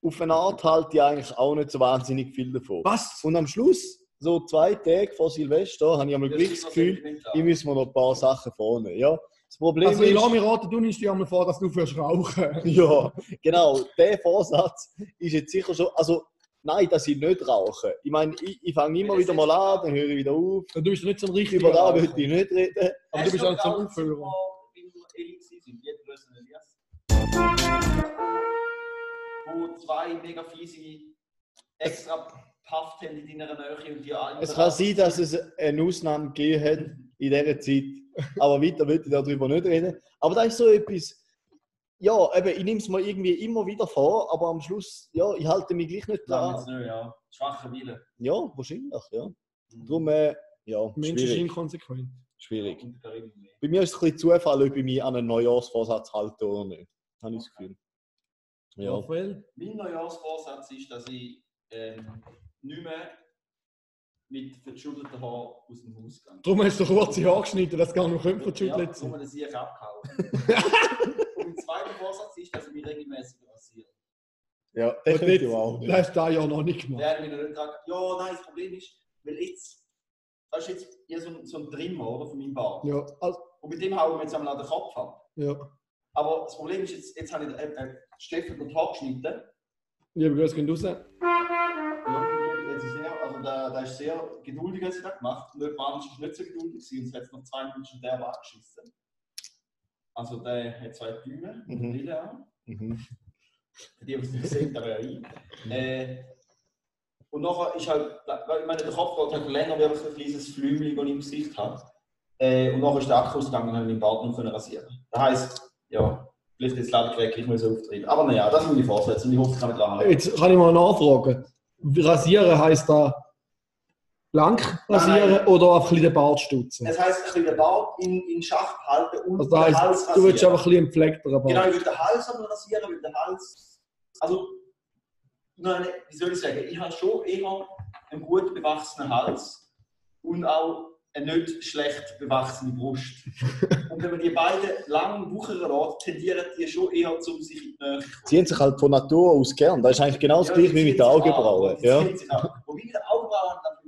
auf eine Art halte ich eigentlich auch nicht so wahnsinnig viel davon. Was? Und am Schluss, so zwei Tage vor Silvester, habe ich einmal das Gefühl, ich muss mir noch ein paar Sachen vornehmen. Ja, das Problem Also ich ist, lasse mich raten, du nimmst dir einmal vor, dass du fürs Rauchen. ja, genau, der Vorsatz ist jetzt sicher schon, also nein, dass ich nicht rauche. Ich meine, ich, ich fange immer wieder mal an, dann höre ich wieder auf. Du bist nicht so ein richtiger Über da würde ich nicht reden. Aber du bist auch zum Aufhören. Wo zwei mega fiese extra Puff haben in deiner Nähe und die alle. Es kann sein, dass es eine Ausnahme gegeben hat in dieser Zeit, aber weiter will ich darüber nicht reden. Aber das ist so etwas, ja, eben, ich nehme es mir irgendwie immer wieder vor, aber am Schluss, ja, ich halte mich gleich nicht Damals dran. nicht, ja. Schwacher Wille. Ja, wahrscheinlich, ja. Darum, äh, ja, Mensch ist schwierig. inkonsequent. schwierig. Bei mir ist es ein bisschen Zufall, ob ich mich an einen Neujahrsvorsatz halte oder nicht. Habe ich das Gefühl. Ja. Raphael? Mein Neujahrsvorsatz ist, dass ich ähm, nicht mehr mit verschulterten Haaren aus dem Haus gehe. Darum hast du kurze Haare geschnitten, das gar noch nicht Ja, verschüttelt nur sein. dass ich abgehauen Und mein zweiter Vorsatz ist, dass ich mich regelmäßig rasiere. Ja, das Und könnte ich jetzt- auch nicht. Das hast du das ja noch nicht gemacht. Der hat mich noch nicht dran. Ja, nein, das Problem ist, weil jetzt, das ist jetzt eher so ein, so ein Trimmer oder, von meinem Bart. Ja, also, Und mit dem hauen wir jetzt einmal den Kopf ab. ja. Aber das Problem ist, jetzt, jetzt habe ich äh, äh, Steffen den Haar geschnitten. Liebe Grüße gehen raus. Also der, der ist sehr geduldig, als ich das gemacht Nicht Mann ist nicht so geduldig gewesen, und es hat noch zwei Minuten schon der Bart geschissen. Also der hat zwei Däume und eine Brille an. Mhm. Die, die es nicht sehen, der ein. Äh, und nachher ist halt, weil ich meine, der Kopf geht halt länger, wie einfach ein kleines Flümchen, das ich im Gesicht habe. Äh, und nachher ist der Akku ausgegangen und habe meinen Bart können rasieren. Das heisst, ja, vielleicht jetzt Ladegerät gleich mal so auftreten. Aber naja, das sind meine Vorsätze und ich hoffe, ich kann mich dran halten. Jetzt kann ich mal nachfragen. Rasieren heisst da blank rasieren Nein. oder einfach ein bisschen den Bart stutzen? Das heisst, ein bisschen den Bart in, in Schach halten und Also das den Hals heisst, du rasieren. willst einfach ein bisschen gepflegteren Bart. Genau, ich will den Hals aber rasieren, weil der Hals. Also, nein, wie soll ich sagen? Ich habe schon eher einen gut bewachsenen Hals und auch eine nicht schlecht bewachsene Brust. und wenn man die beiden lang wuchern lässt, tendieren die schon eher zum sich in die Nähe. Ziehen sich halt von Natur aus gern. Das ist eigentlich genau das Ja, gleiche wie mit den Augenbrauen. Ja. Wobei mit den Augenbrauen dann.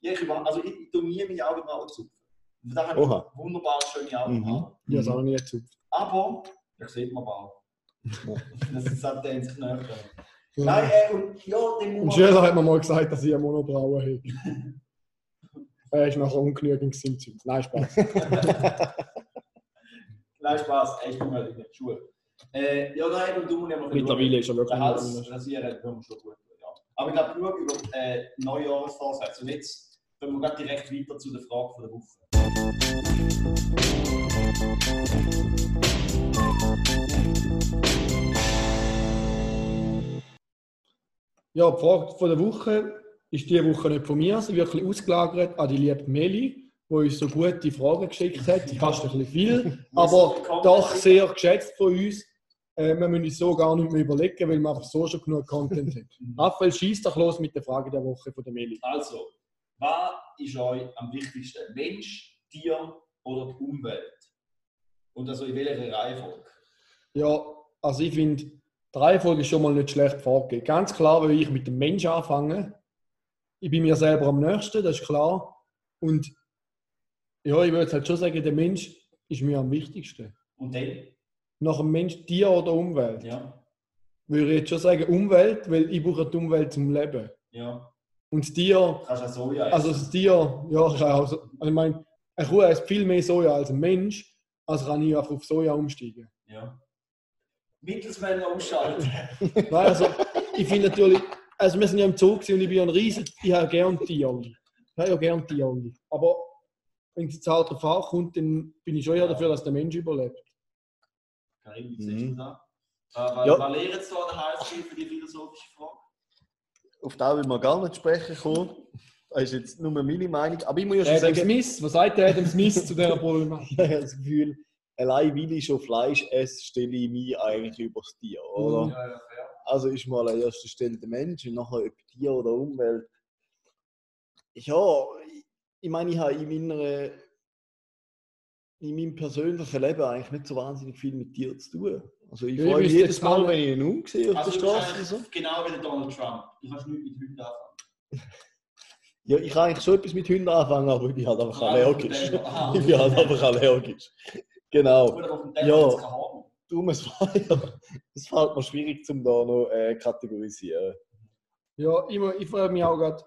Ja, ich, über- also ich, ich tue nie meine Augenbrauen zupfen. Und Da habe Oha. ich wunderbar schöne Augenbrauen. Ich habe es auch nie gezupft. Aber, das sieht man auch. das ist halt der in sich näher. Ja. Nein, äh, und ja, den Und muss Schüler man. hat mir mal gesagt, dass ich eine Monobraue habe. Er ist nachher ungenügend gewesen. Nein, Spaß. Nein, Spaß, echt mal in der Schuhe. Äh, ja, nein, und du musst ja mal Mittlerweile ist er wirklich Den Hals rasieren, das wir schon gut ja. Aber ich glaube, genug über äh, Neujahrsvorsätze. Und jetzt kommen wir direkt weiter zu der Frage von der Woche. Ja, die Frage von der Woche ist diese Woche nicht von mir, sie wird ein ausgelagert an die liebe Meli, die uns so gute Fragen geschickt hat. Fast ein bisschen viel, aber doch sehr geschätzt von uns. Äh, wir müssen uns so gar nicht mehr überlegen, weil wir einfach so schon genug Content haben. Raphael, schießt doch los mit der Frage der Woche von der Meli. Also, was ist euch am wichtigsten? Mensch, Tier oder die Umwelt? Und also in welcher Reihenfolge? Ja, also ich finde, die Reihenfolge ist schon mal nicht schlecht vorgegeben. Ganz klar, weil ich mit dem Mensch anfange. Ich bin mir selber am nächsten, das ist klar. Und ja, ich würde jetzt halt schon sagen, der Mensch ist mir am wichtigsten. Und dann? Nach dem Mensch Tier oder Umwelt? Ja, Würde ich jetzt schon sagen Umwelt, weil ich brauche die Umwelt zum Leben. ja. Und das Tier, Kannst du auch Soja essen? also das Tier, ja, ich, auch so, also ich meine, eine Kuh isst viel mehr Soja als ein Mensch, also kann ich einfach auf Soja umsteigen. Ja. Mittelsmänner umschalten. Nein, also ich finde natürlich, also wir sind ja im gewesen und ich bin ja ein Riesen, ich habe gerne Tiere. Ich habe ja gerne Tiere. Aber wenn es jetzt halt darauf ankommt, dann bin ich schon eher dafür, dass der Mensch überlebt. Karin, wie siehst du Mhm. da? Äh, was, Ja. was lehrt es da an der HSG für die philosophische Frage? Auf da will man gar nicht sprechen kommen. Das ist jetzt nur meine Meinung. Aber ich muss ja schon Adam sagen, Smith, was sagt der Adam Smith zu dieser Problematik? ich habe das Gefühl, allein weil ich schon Fleisch esse, stelle ich mich eigentlich über das Tier. Oder? Ja, ja, fair. Also ist mal an erster Stelle der Mensch und nachher ob Tier oder Umwelt. Ja, ich, ich meine, ich habe in, meiner, in meinem persönlichen Leben eigentlich nicht so wahnsinnig viel mit Tieren zu tun. Also ich Ja, freue ich mich jedes Mal, wenn ich einen Hund sehe auf Also, der du Straße. eigentlich So. genau wie der Donald Trump. Du kannst nichts mit Hunden anfangen. Ja, ich kann eigentlich schon etwas mit Hunden anfangen, aber ich bin halt einfach Ah, allergisch. aha. Ich bin halt einfach allergisch. Genau. Ja. hat es. Darum, es, fällt mir schwierig, zum da noch äh, kategorisieren. Ja, ich, mu- ich frage mich auch gerade,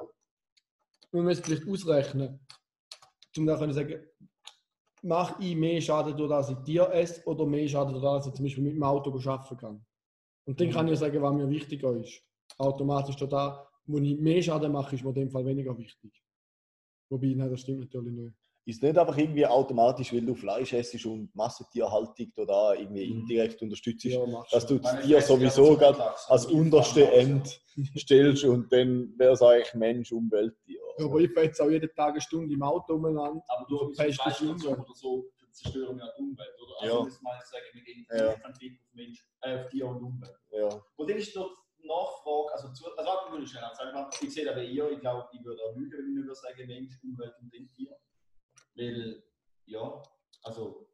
wir müssen vielleicht ausrechnen, um dann können sagen, mache ich mehr Schaden, durch dass ich Tier esse oder mehr Schaden, durch dass ich zum Beispiel mit dem Auto arbeiten kann. Und dann kann ich sagen, was mir wichtiger ist. Automatisch da, wo ich mehr Schaden mache, ist mir in dem Fall weniger wichtig. Wobei, nein, das stimmt natürlich nicht. Ist nicht einfach irgendwie automatisch, weil du Fleisch essst und Massentierhaltung da irgendwie Mhm. indirekt unterstützt, Ja, dass du das Tier sowieso gerade als unterste End stellst und dann wäre es eigentlich Mensch, Umwelt, Tier. Ja, aber ich fahre jetzt auch jeden Tag eine Stunde im Auto umeinander. Aber du bist Fleischkonsum Umwelt. oder so, zerstören wir die Umwelt, oder? Ja. Also das meine ich sagen, wir gehen Ja. von Blick auf Mensch, äh, auf Tier und Umwelt. Ja. Und dann ist noch die Nachfrage, also zu, also ich würde schnell sagen, ich sehe da ihr, ich glaube, ich würde auch lügen, wenn ich nicht würde sagen, Mensch, Umwelt und dann Tier. Weil, ja, also,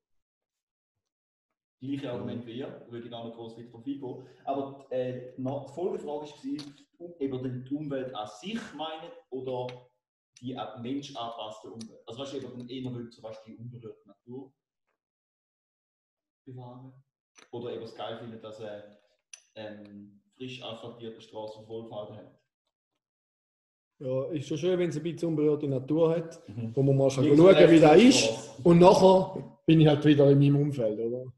gleiche Argument wie ihr, würde ich gar nicht groß weiter drauf eingehen. Aber äh, die Na- die Folgefrage war, ob ihr die Umwelt an sich meint oder die an Mensch angepasste Umwelt. Also, weißt du, ob ihr eher wollt, zum Beispiel die unberührte Natur bewahren. Oder ob ihr es geil findet, dass er ähm, frisch asphaltierte Straßen vollfahren hat. Ja, ist schon schön, wenn es ein bisschen unberührte Natur hat, Mhm. wo man mal schauen wie das ist. Und nachher bin ich halt wieder in meinem Umfeld, oder?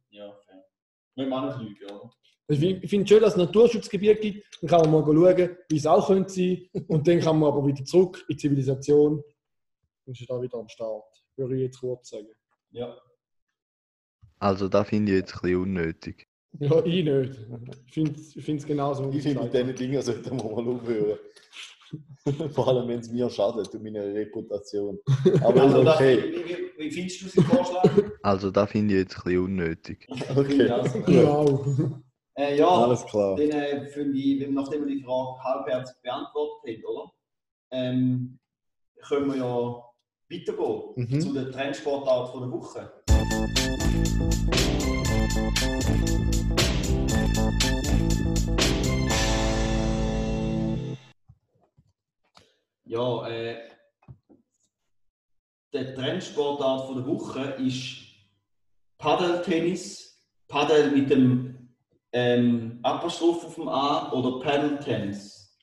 Müssen wir auch nicht lügen, oder? Also Ich finde finde schön, dass es Naturschutzgebiet gibt. Dann kann man mal schauen, wie es auch könnte sein. Und dann kann man aber wieder zurück in die Zivilisation. Und ist da wieder am Start. Würde ich jetzt kurz sagen. Ja. Also, da finde ich jetzt ein bisschen unnötig. Ja, ich nicht. Ich finde es genauso. Ich finde, mit diesen Dingen sollten wir mal aufhören. Vor allem, wenn es mir schadet und meiner Reputation. Aber Also, da- okay. wie, wie, wie findest du seinen Vorschlag? Also, da finde ich jetzt ein bisschen unnötig. Okay. Genau. Äh, ja, Alles klar. dann äh, ich, nachdem wir die Frage halbherzig beantwortet haben, oder? Ähm, können wir ja weitergehen Mhm. zu der Trendsportart von der Woche. Ja, äh, der Trendsportart von der Woche ist Paddeltennis. Paddel mit dem ähm, Apostroph auf dem A oder Paddle Tennis.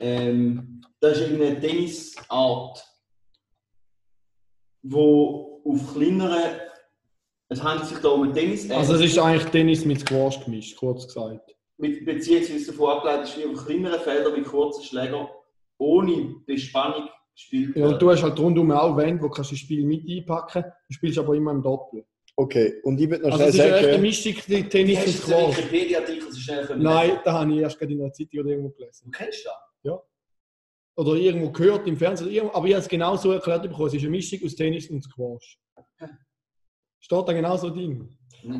Ähm, das ist eine Tennisart, wo auf kleineren, es handelt sich da um ein Tennis, äh, Also es ist eigentlich Tennis mit Squash gemischt, kurz gesagt. mit, beziehungsweise davon abgeleitet ist wie auf kleineren Feldern mit kurzen Schlägern ohne Bespannung gespielt Ja, und du hast halt rundum auch Wände, wo kannst du das Spiel mit einpacken. Du spielst aber immer im Doppel. Okay, und ich würde noch Also schnell es ist eine echte sagen, Mischung die Tennis und hast du den Squash. Wikipedia-Artikel so schnell können Nein, da habe ich erst gerade in der Zeitung oder irgendwo gelesen. Du kennst das? Oder irgendwo gehört im Fernsehen. Aber ich habe es genau so erklärt bekommen. Es ist eine Mischung aus Tennis und Squash. Steht da genau so drin.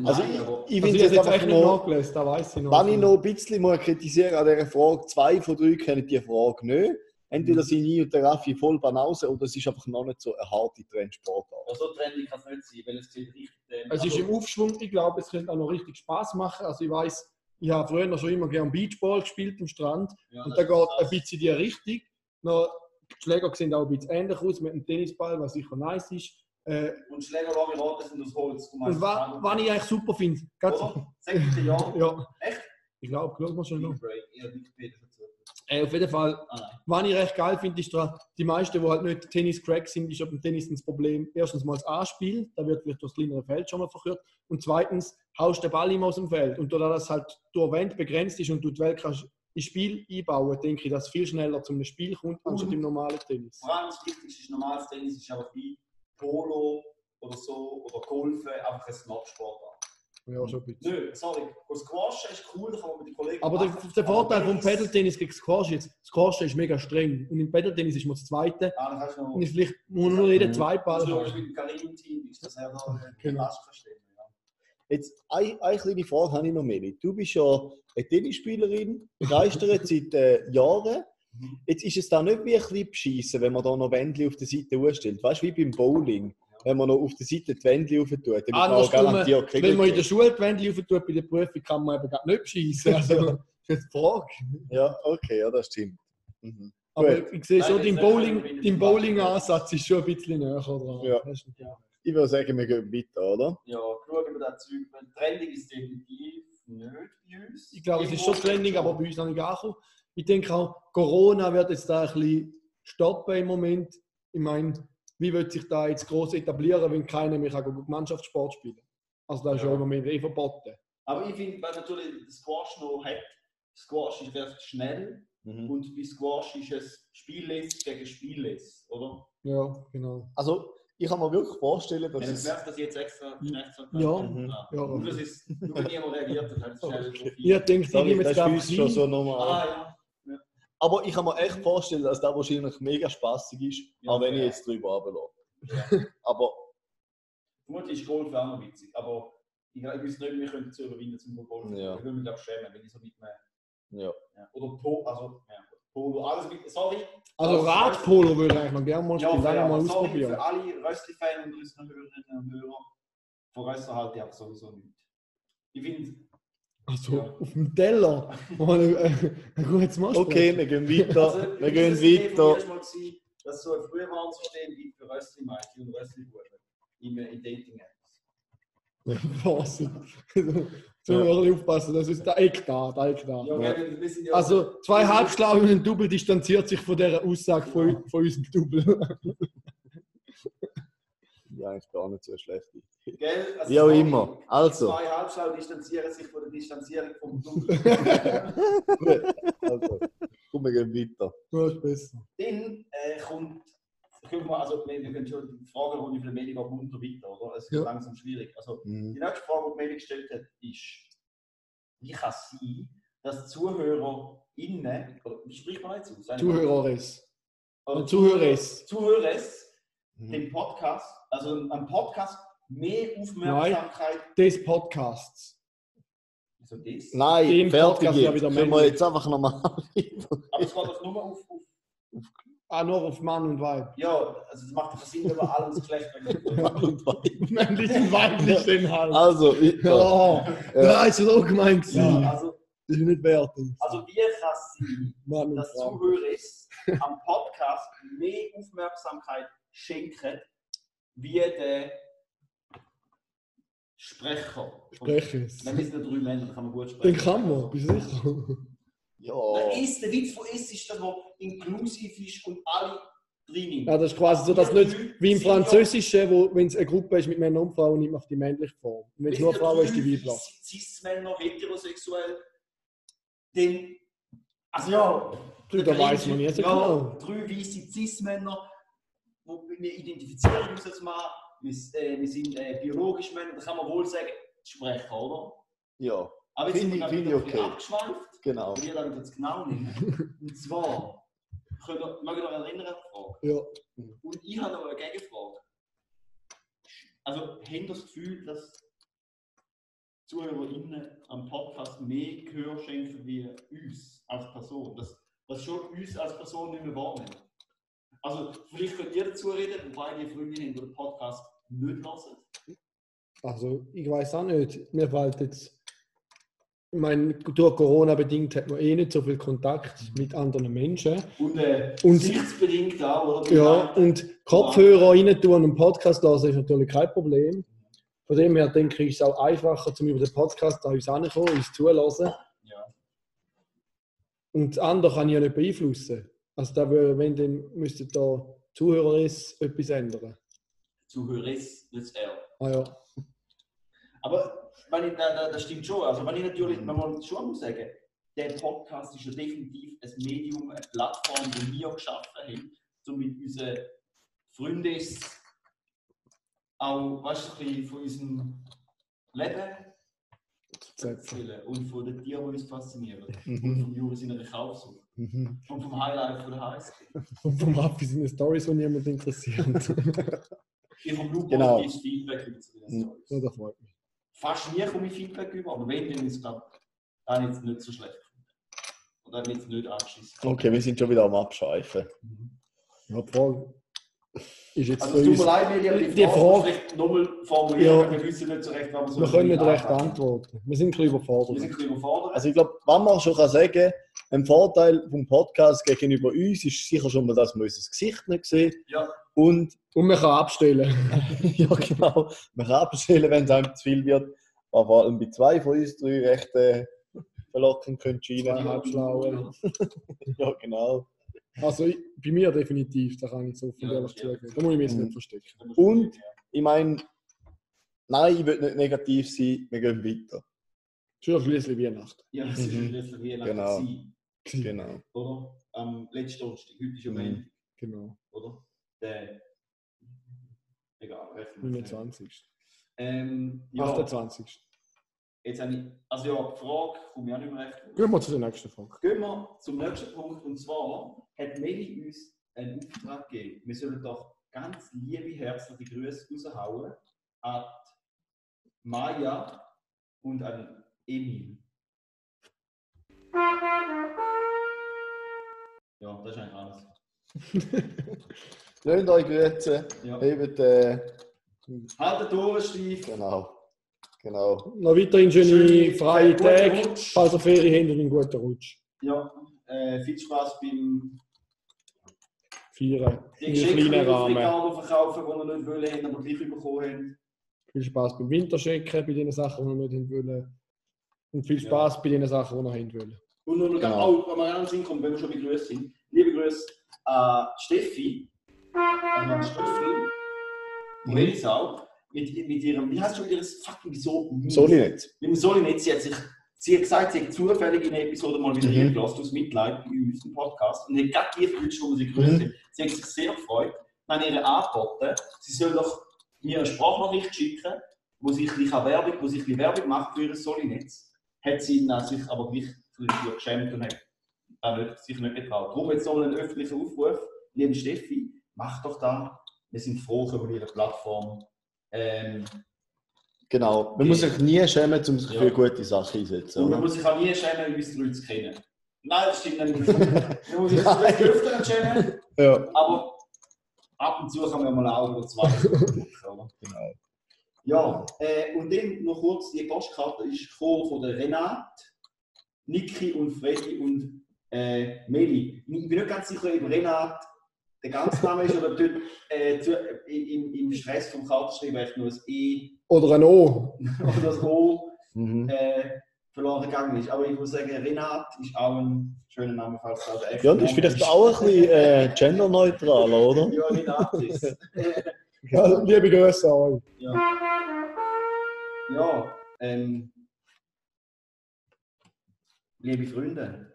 also ich, aber ich Also habe jetzt einfach noch, nachgelesen, da weiß ich noch. wenn ich noch ein bisschen mal kritisieren an dieser Frage, zwei von drei kennen die Frage nicht. Entweder sind ich und der Raffi voll Banause oder es ist einfach noch nicht so eine harte Trendsportart. Ja, so trendig kann es nicht sein, weil es sieht richtig. Ähm, Es ist also- im Aufschwung. Ich glaube, es könnte auch noch richtig Spaß machen. Also ich weiß, ich habe früher schon immer gerne Beachball gespielt am Strand. ja, Und da geht krass. ein bisschen die Richtung. Noch, die Schläger sehen auch ein bisschen ähnlich aus mit dem Tennisball, was sicher nice ist. Äh, Und Schläger, die rote sind aus Holz. Und wa- was ich eigentlich super finde, ganz- Oder? Sechste Jahr. ja, Echt? ich glaube, schauen wir schon noch. Break. Ja. Äh, auf jeden Fall, Ah. Was ich recht geil finde, ist, dran, die meisten, die halt nicht Tennis-Crack sind, ist dem Tennis das Problem. Erstens mal das Anspiel, da wird vielleicht das kleinere Feld schon mal verkürzt. Und zweitens, haust den Ball immer aus dem Feld. Und da das halt durch Wand begrenzt ist und du die Welt kannst ins Spiel einbauen, denke ich, dass es viel schneller zum Spiel kommt, Und- im normalen Tennis. Vor allem das Wichtigste ist normales Tennis, ist einfach wie Polo oder so oder Golfen, einfach ein Snobsportart. Ja, schon ein bisschen. Nö, sorry. Das Squashen ist cool, da kann man mit den Kollegen Aber der, machen. der Vorteil vom Tennis- Pedal-Tennis gegen Squash ist, Squash ist mega streng. Und im Pedal-Tennis ist man das Zweite. Ah, dann kannst du noch. Und ist vielleicht muss nur jeden zwei Ball Also, haben. mit dem Karim-Team ist das ja noch Genau. fast verstehen. Ja. Jetzt eine, eine kleine Frage habe ich noch, Meli. Du bist ja eine Tennisspielerin, begeistert seit äh, Jahren. Jetzt ist es da nicht wie ein bisschen beschissen, wenn man da noch Wände auf der Seite aufstellt. Weißt du, wie beim Bowling, wenn man noch auf der Seite die Wände auf tut, damit man auch garantiert kriegt. Wenn man in der Schule die Wände rauf tut, bei der Prüfung kann man eben gerade nicht beschissen. Also, das ist jetzt die Frage. Ja, okay, ja, das stimmt. Mhm. Aber Gut. ich sehe schon, dein ist Bowling, Bowling-Ansatz ist schon ein bisschen näher dran. Ja. Klar. Ich würde sagen, wir gehen weiter, oder? Ja, schauen wir das Zeug. Trending ist definitiv nicht bei uns. Ich glaube, es ist schon trending, aber bei uns noch nicht angekommen. Ich denke auch, Corona wird jetzt da ein bisschen stoppen im Moment. Ich meine, wie wird sich da jetzt groß etablieren, wenn keiner mehr kann Mannschaftssport spielen kann? Also das ist Ja. ja im Moment eh verboten. Aber ich finde, weil natürlich das Squash noch hat, Squash ist recht schnell Mhm. und bei Squash ist es Spielless gegen Spielless, oder? Ja, genau. Also, ich kann mir wirklich vorstellen, dass es. dass ich jetzt extra Ja. Mhm. Ja. Und das ist, nur wenn niemand reagiert hat, hat es schnell Okay. Ich denke, ich Sorry, nehme das jetzt ist bei gar uns schon so normal. Ah, ja. Aber ich kann mir echt vorstellen, dass das wahrscheinlich mega spaßig ist, Ja, auch wenn ich jetzt drüber runterlasse. Ja. Aber Vermutlich ist Golf auch noch witzig, aber ich, ich weiß nicht, wir können dazu überwinden zum Golf. Ja. Ich würde mich, glaube ich, schämen, wenn ich so mit mir. ja. Ja. Oder Po, also, ja, gut. Polo, alles mit. Sorry. Also Radpolo würde ich eigentlich noch gerne mal Ja, spielen, ja, mal sorry ausprobieren. für alle Röstli-Fans und unsere Hörerinnen und Hörer. Von Röster halte ich aber sowieso nicht. Ich finde, Also Ja. auf dem Teller. Ein gutes Mal Okay, wir gehen weiter. also, wir gehen das weiter. mal gewesen, dass so ein Frühwarnsystem gibt für Röstli-Mädchen und Röstli-Buben in, in Dating-Apps. Was? So, wir ein bisschen aufpassen, das ist der Eck da, der Eck da. Ja, Ja. ja Also zwei Halbschlaue und ein Double distanziert sich von dieser Aussage von, von unserem Double. Ja, eigentlich gar nicht so eine schlechte. Gell? Also Wie auch immer. Also, Zwei Halbschlau distanzieren sich von der Distanzierung vom Double. also komm, wir gehen weiter. Ja, ist besser. Dann äh, kommt, können wir, also, wir können schon die Frage, die ich für Medi geht, munter weiter, oder? Es ist Ja. langsam schwierig. Also, Mhm. die nächste Frage, die Medi gestellt hat, ist, wie kann es sein, dass ZuhörerInnen, oder wie spricht man jetzt aus? Zuhöreres. Zuhöreres. Zuhöreres, Mhm. den Podcast, also ein Podcast, mehr Aufmerksamkeit. Des Podcasts. Wieso das? Nein, Den fertig Podcast ja jetzt. wieder Können wir jetzt einfach nochmal Aber es geht doch nur auf, auf Ah, nur auf Mann und Weib. Ja, also es macht keinen Sinn, wenn man alles Geschlecht Mann und Weib. Männlich und weiblich den halt. Also, ich, Ja, ja, ist so gemeint. Ja, gewesen. also, Das ist nicht wertend. also Mann und dass. Zuhörer am Podcast mehr Aufmerksamkeit schenken, wie der Sprecher. Spreche es. Wenn wir sind ja drei Männer, dann kann man gut Den sprechen. kann man, bist du sicher? ja. Der ist der Witz von S ist der, der inklusiv ist und alle drin Ja, das ist quasi so, dass nicht wie im Französischen, wo, wenn es eine Gruppe ist mit Männern und Frauen, nimmt man die männliche Form. Und wenn es nur Frauen ist, die weiblich. Cis-Männer, heterosexuell, den. Also ja. Du, da weiß man nicht so ja, genau. Drei weiße Cis-Männer, wo wir identifizieren uns jetzt mal. Wir, äh, wir sind äh, biologisch da kann man wohl sagen, sprechen, oder? ja, Aber jetzt sind wir ich- wieder ich okay. abgeschweift. genau. Wir dann jetzt genau nehmen. Und zwar, könnt ihr, mögt ihr euch erinnern an Frage? Ja. Und ich habe noch eine Gegenfrage. Also, habt ihr das Gefühl, dass ZuhörerInnen am Podcast mehr Gehör schenken wie uns als Person? Dass, dass schon uns als Person nicht mehr wahrnehmen? Also, vielleicht könnt ihr dazu reden, wobei die Freundinnen den Podcast nicht hören. Also, ich weiß auch nicht. Mir fällt jetzt. Ich meine, durch Corona bedingt hat man eh nicht so viel Kontakt mit anderen Menschen. Und, äh, Und- gesichtsbedingt auch, oder? Ja, und Kopfhörer rein tun und Podcast hören ist natürlich kein Problem. Von dem her denke ich, ist es auch einfacher, zum über den Podcast an uns anzukommen, uns zulassen. Ja. Und das andere kann ich ja nicht beeinflussen. Also da würde, wenn dann müsste da Zuhörer ist, etwas ändern. Zuhöreris, nicht er. Ah ja. Aber wenn ich, da, da, das stimmt schon. Also wenn ich natürlich, man schon muss sagen, der Podcast ist ja definitiv ein Medium, eine Plattform, die wir geschaffen haben, um mit unseren Freunden auch, weißt du, ein bisschen von unserem Leben zu erzählen und von den Tieren, die uns faszinieren. Und vom Juri seiner Kaufsucht. Mhm. Und vom Highlight von der HSG. Und vom Raffi sind Stories, die niemand interessiert. Ich vom Lupo Genau. genau. Feedback über zu den Mhm. Stories. ja, das freut mich. fast nie komme ich Feedback über, aber wenn, dann ist es, glaube ich, dann jetzt nicht so schlecht. Oder dann wird es nicht angeschissen. Okay, wir sind schon wieder am Abschweifen. Ja, die Frage ist jetzt Also es tut mir leid, wir haben die Die Frage Frage- vielleicht nochmal formulieren, Ja. wir wissen nicht so recht, was wir so Wir können nicht recht antworten. Wir sind ein bisschen Wir überfordert. sind ein bisschen überfordert. Also ich glaube, was man schon kann sagen ein Vorteil vom Podcast gegenüber uns ist sicher schon mal, dass man unser Gesicht nicht sieht. ja, Und Und man kann abstellen. ja, genau, man kann abstellen, wenn es einem zu viel wird. Aber vor allem bei zwei von uns drei recht äh, verlockend könnte scheinen. Zweieinhalb Schlaue. Ja, genau. Also ich, bei mir definitiv, da kann ich so viel Ja, ehrlich ja. zugeben. Da muss ich mich jetzt Mhm. nicht verstecken. Und ich meine, nein, ich will nicht negativ sein, wir gehen weiter. Schon schließlich Weihnachten. Ja, es ist Mhm. schließlich Weihnachten Genau. gewesen, Genau. oder? Am letzten Donnerstag, heute ist ja Mhm. Montag, Genau. oder? Der, egal, rechnen wir es nicht. 29. Ähm, ja, 28. jetzt habe ich, also ja, die Frage komme ich auch nicht mehr recht. Gehen wir zu der nächsten Frage. Gehen wir zum nächsten Punkt und zwar hat Meli uns einen Auftrag gegeben. Wir sollen doch ganz liebe, herzliche Grüße raushauen an Maja und an Emil. Ja, das ist eigentlich alles. Lasst euch grüßen, Ja. hebt, äh, Haltet Ohren steif. genau. Genau. Noch weiterhin schöne Schöne, freie Tage, falls ihr Ferien habt und einen guten Rutsch. Ja, äh, viel Spaß beim Feiern. die Geschenke kleinen Rahmen. Verkaufen, die ihr nicht wollen, haben, aber gleich bekommen haben. Viel Spaß beim Winterchecken, bei den Sachen, die ihr nicht wollen. Und viel Ja. Spaß bei den Sachen, die ihr haben wollen. Und nur noch Genau. auch, wenn wir an den Sinn kommen, wenn wir schon bei Grüßen sind. Liebe Grüße an Steffi, an Stöffel, Mhm. Melisau, mit, mit ihrem, wie heißt schon das fucking so? Solinet. Mit dem Solinet, sie hat sich, sie hat gesagt, sie hat zufällig in einer Episode mal wieder Mhm. hingelassen, aus Mitleid bei uns im Podcast, und hat gerade die gewünscht, wo wir sie grüßt Mhm. Sie hat sich sehr gefreut. habe ihr angeboten, sie soll doch mir eine Sprachnachricht schicken, wo sich ein bisschen Werbung, wo sich ein bisschen Werbung macht für ihr Solinetz. Hat sie dann sich aber gleich dafür geschämt und nicht, sich nicht getraut. Darum jetzt nochmal ein öffentlicher Aufruf, liebe Steffi, mach doch da. Wir sind froh über Ihre Plattform. Ähm, Genau. Man muss sich nie schämen, um sich Ja. für gute Sachen einsetzen. und man oder? muss sich auch nie schämen, es die Leute kennen. Nein, das stimmt nicht. man muss sich vielleicht öfter schämen, Ja. aber ab und zu kann man mal auch über zwei. oder? Genau. Ja, äh, und dann noch kurz, die Postkarte ist gekommen von der Renate, Niki und Freddy und äh, Meli. Ich bin nicht ganz sicher, ob Renate der ganze Name ist oder ob dort äh, zu, im, im Stress vom Kartenschreiben echt nur ein E Oder ein O. oder das O Mhm. äh, verloren gegangen ist. Aber ich muss sagen, Renate ist auch ein schöner Name, falls es auch der echte Ja, das ist vielleicht auch ein bisschen äh, genderneutral, oder? Ja, Renate ist. Ja, liebe Grüße an euch. Ja. Ja, ähm. Liebe Freunde,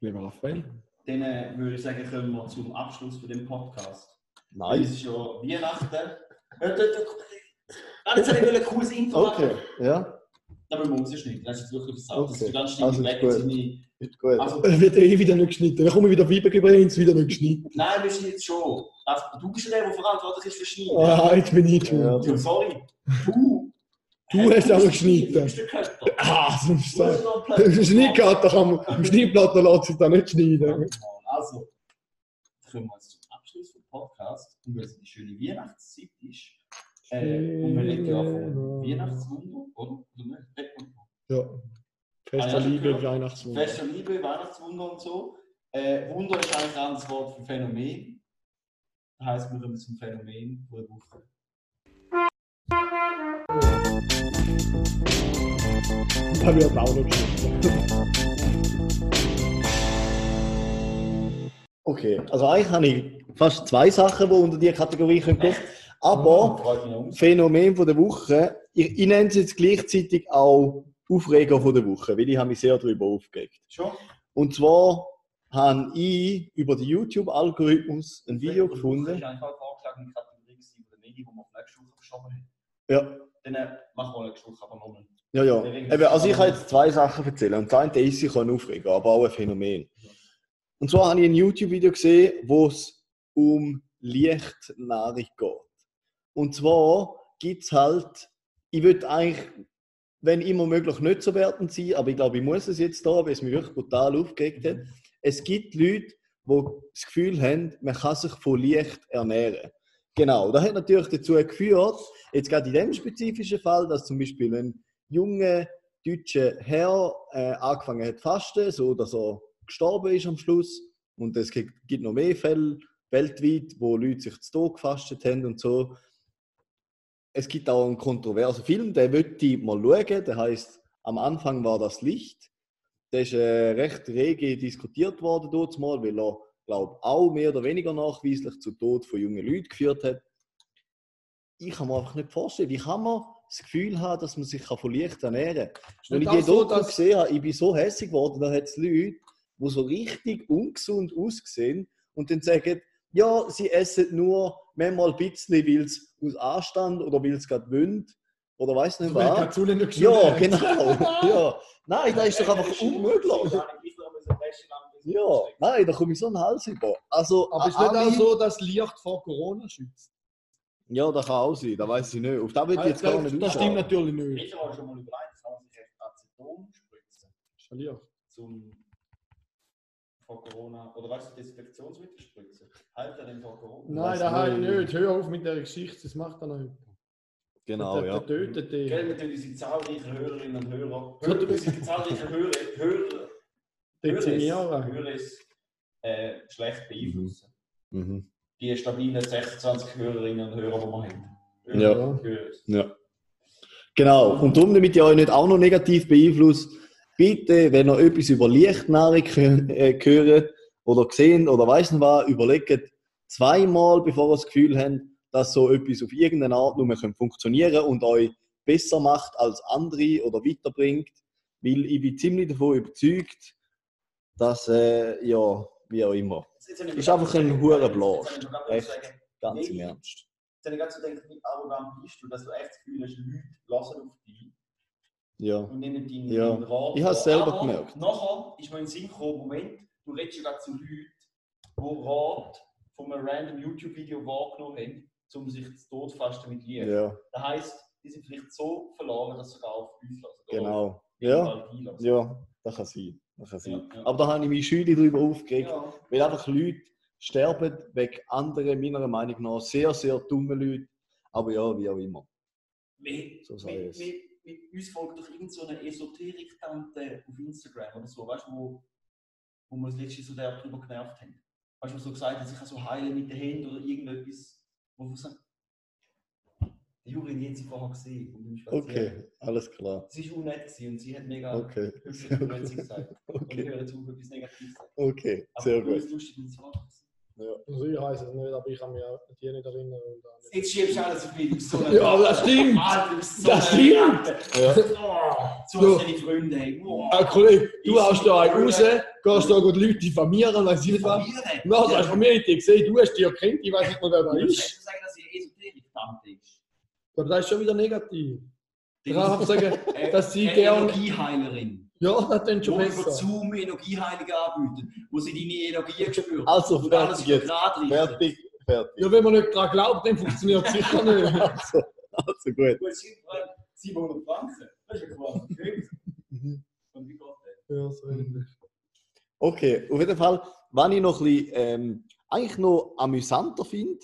Lieber Raphael. dann äh, würde ich sagen, kommen wir zum Abschluss von dem Podcast. Es Nein. ist ja Weihnachten. Äh, da- da- Ah, Jetzt habe ich ein cooles Intro machen. Okay, ja, Da müssen wir rausschneiden. Das ist jetzt wirklich versagt. Das Okay. ist ganz schnell Also weg. gut. Seine, gut. also, wird eh wieder nicht geschnitten. Dann komme ich wieder Feedback übrigens wieder nicht geschnitten. nein, wir sind jetzt schon. Also, du bist der, der verantwortlich ist für Schneiden. Ah, jetzt bin ich schuld. Ja, sorry. Du. Du Äh, hast auch geschnitten. Ah, so. noch einen Platz. Schneidkarte kann man, im Schneidblatt lässt sich da nicht schneiden. Also, kommen wir jetzt zum Abschluss des Podcasts. Und weil es eine schöne Weihnachtszeit ist, äh, und wir reden ja von Weihnachtswunder, oder? Oder nicht? Von Ja. Fest ja, der Liebe. Weihnachtswunder. Fest der Liebe, Weihnachtswunder und so. Äh, Wunder ist eigentlich ein anderes Wort für Phänomen. Das heisst, wir kommen zum Phänomen der Woche. Da wird auch nicht geschnitten. Okay, also eigentlich habe ich fast zwei Sachen, die unter diese Kategorie kommen können. Aber. Phänomen von der Woche, ich, ich nenne es jetzt gleichzeitig auch Aufreger von der Woche, weil ich habe mich sehr darüber aufgeregt. Schon? Und zwar habe ich über den YouTube-Algorithmus ein Video Das gefunden. ist einfach eine vorgeschlagene Kategorie die wir auf. Ja, Dann äh, machen wir nächste Woche aber nochmal. ja, ja. Eben, also ich kann jetzt zwei Sachen erzählen. Und das eine ist sicher ein Aufreger, aber auch ein Phänomen. Und zwar habe ich ein YouTube-Video gesehen, wo es um Lichtnahrung geht. Und zwar gibt es halt, ich würde eigentlich, wenn immer möglich, nicht so wertend sein, aber ich glaube, ich muss es jetzt da, weil es mich wirklich brutal aufgeregt hat. Es gibt Leute, die das Gefühl haben, man kann sich von Licht ernähren. Genau, das hat natürlich dazu geführt, jetzt gerade in dem spezifischen Fall, dass zum Beispiel ein junger deutscher Herr äh, angefangen hat zu fasten, so dass er gestorben ist am Schluss. Und es gibt noch mehr Fälle weltweit, wo Leute sich zu Tod gefastet haben und so. Es gibt auch einen kontroversen Film, den möchte ich mal schauen. Der heißt Am Anfang war das Licht. Der ist äh, recht rege diskutiert worden dort mal, weil er, glaube auch mehr oder weniger nachweislich zu Tod von jungen Leuten geführt hat. Ich kann mir einfach nicht vorstellen, wie kann man das Gefühl haben, dass man sich von Licht ernähren kann. Wenn ich die so, Doku dass- gesehen habe, ich bin so hässlich geworden, da hat es Leute, die so richtig ungesund aussehen und dann sagen, ja, sie essen nur manchmal ein bisschen, weil es aus Anstand oder weil es gerade wünscht oder weiß nicht was. Nicht Ja, genau. ja. Nein, das ist doch einfach unmöglich. Ja, nein, da komme ich so einen Hals über. Also, Aber ist nicht auch so, dass Licht vor Corona schützt? Ja, das kann auch sein, das weiß ich nicht. Auf das will ich jetzt gar nicht das stimmt natürlich nicht. Ich habe schon mal überlegt, kann man sich echt Aceton spritzen Ist ja Licht. zum vor Corona oder weißt du Desinfektionsmittel spritzen. Hält er denn vor Corona? Nein, das habe ich nicht. Hör auf mit der Geschichte, das macht er nicht. Genau, der, ja. der tötet Gell, dich. wir tun unsere zahlreichen Hörerinnen und Hörer, Hör- unsere zahlreichen Hörer, Hörer, Dezimieren. Hörer äh, schlecht beeinflussen. Mhm. Die stabilen 26 Hörerinnen und Hörer, die wir haben. Ja. Ja. Genau. Und darum, damit ihr euch nicht auch noch negativ beeinflusst, bitte, wenn ihr etwas über Lichtnahrung äh, hört oder gesehen oder weiss nicht was, überlegt zweimal, bevor ihr das Gefühl habt, dass so etwas auf irgendeine Art nur mehr funktionieren kann und euch besser macht als andere oder weiterbringt. Weil ich bin ziemlich davon überzeugt, dass, äh, ja, wie auch immer. Ist einfach ein hoher Blast. Echt. Ganz im. Ernst. Jetzt habe ich gerade so gedacht, wie arrogant bist du, dass du echt das Gefühl hast, Leute hören auf dich Ja. und nehmen deinen Ja. Rat. Ich habe es selber gemerkt. Nachher ist mir in den Sinn gekommen, Moment, du redest ja gerade zu Leuten, die Rat von einem random YouTube-Video wahrgenommen haben, um sich zu totfasten mit Liebe. Ja, Das heisst, die sind vielleicht so verloren, dass sie sogar auf uns lassen. genau. Ja, halt ja, das kann sein. Ja, ja. Aber da habe ich mich schüler darüber aufgeregt, Ja. weil einfach Leute sterben wegen anderen, meiner Meinung nach, sehr, sehr dummen Leuten. Aber ja, wie auch immer. Wie, So sei es. wie, wie, uns folgt doch irgend so Esoterik-Tante auf Instagram oder so, weißt du, wo, wo wir das letzte so darüber genervt haben. Weißt du, wo so gesagt hat, ich kann so heilen mit den Händen oder irgendetwas, wo wir sagen, der Juri hat sie vorher gesehen. Okay, alles klar. Sie war unnett und sie hat mega Okay. hübsche Influencer gesagt. Und ich Okay, höre zu, etwas Negatives sagen. okay, Aber sehr gut. lustig und so. Also ich weiß es nicht, aber ich kann mich an die nicht erinnern. Und an Jetzt schiebst du alles auf mich, du bist so ein Ja, aber das stimmt. Alter, du bist so Das ein stimmt. Ja. Oh, so Ja. als deine Freunde. Wow. Ah, Kollege, du haust da einen raus, gehst da gut Leute diffamieren, weiß ich nicht was. Familie. Na, du hast von mir nicht gesehen, du hast die erkannt, ich weiß nicht mehr, wer da Du ist. kannst sagen, dass sie Esoterik-Tante ist. Aber das ist schon wieder negativ. Ich kann sagen, Äh, dass sie eine gern. Energieheilerin. Ja, das klingt schon Wo über besser. Zoom Energieheilung anbieten, wo sie deine Energie spürt. Also, und alles fertig jetzt. Fertig, fertig. Ja, wenn man nicht daran glaubt, dann funktioniert es sicher nicht. Also, also gut. Irgendwann 700 Franken. Das ist ja quasi. Und wie? Ja, so ähnlich. Okay, auf jeden Fall, was ich noch ein bisschen, ähm, eigentlich noch amüsanter finde,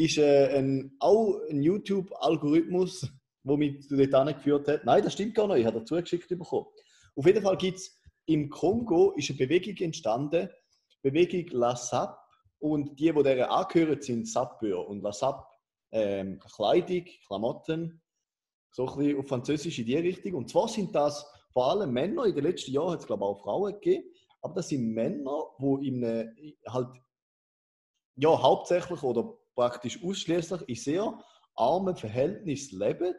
ist äh, ein, auch ein YouTube-Algorithmus, der mich dort geführt hat. Nein, das stimmt gar nicht, ich habe dazu geschickt bekommen. Auf jeden Fall gibt es im Kongo ist eine Bewegung entstanden, Bewegung La Sap, und die, die der angehören, sind Sapeur. Und La Sap, ähm, Kleidung, Klamotten, so ein bisschen auf Französisch in die Richtung. Und zwar sind das vor allem Männer, in den letzten Jahren hat es glaube ich auch Frauen gegeben, aber das sind Männer, die in einem, halt, ja, hauptsächlich oder praktisch ausschließlich in sehr armen Verhältnissen leben.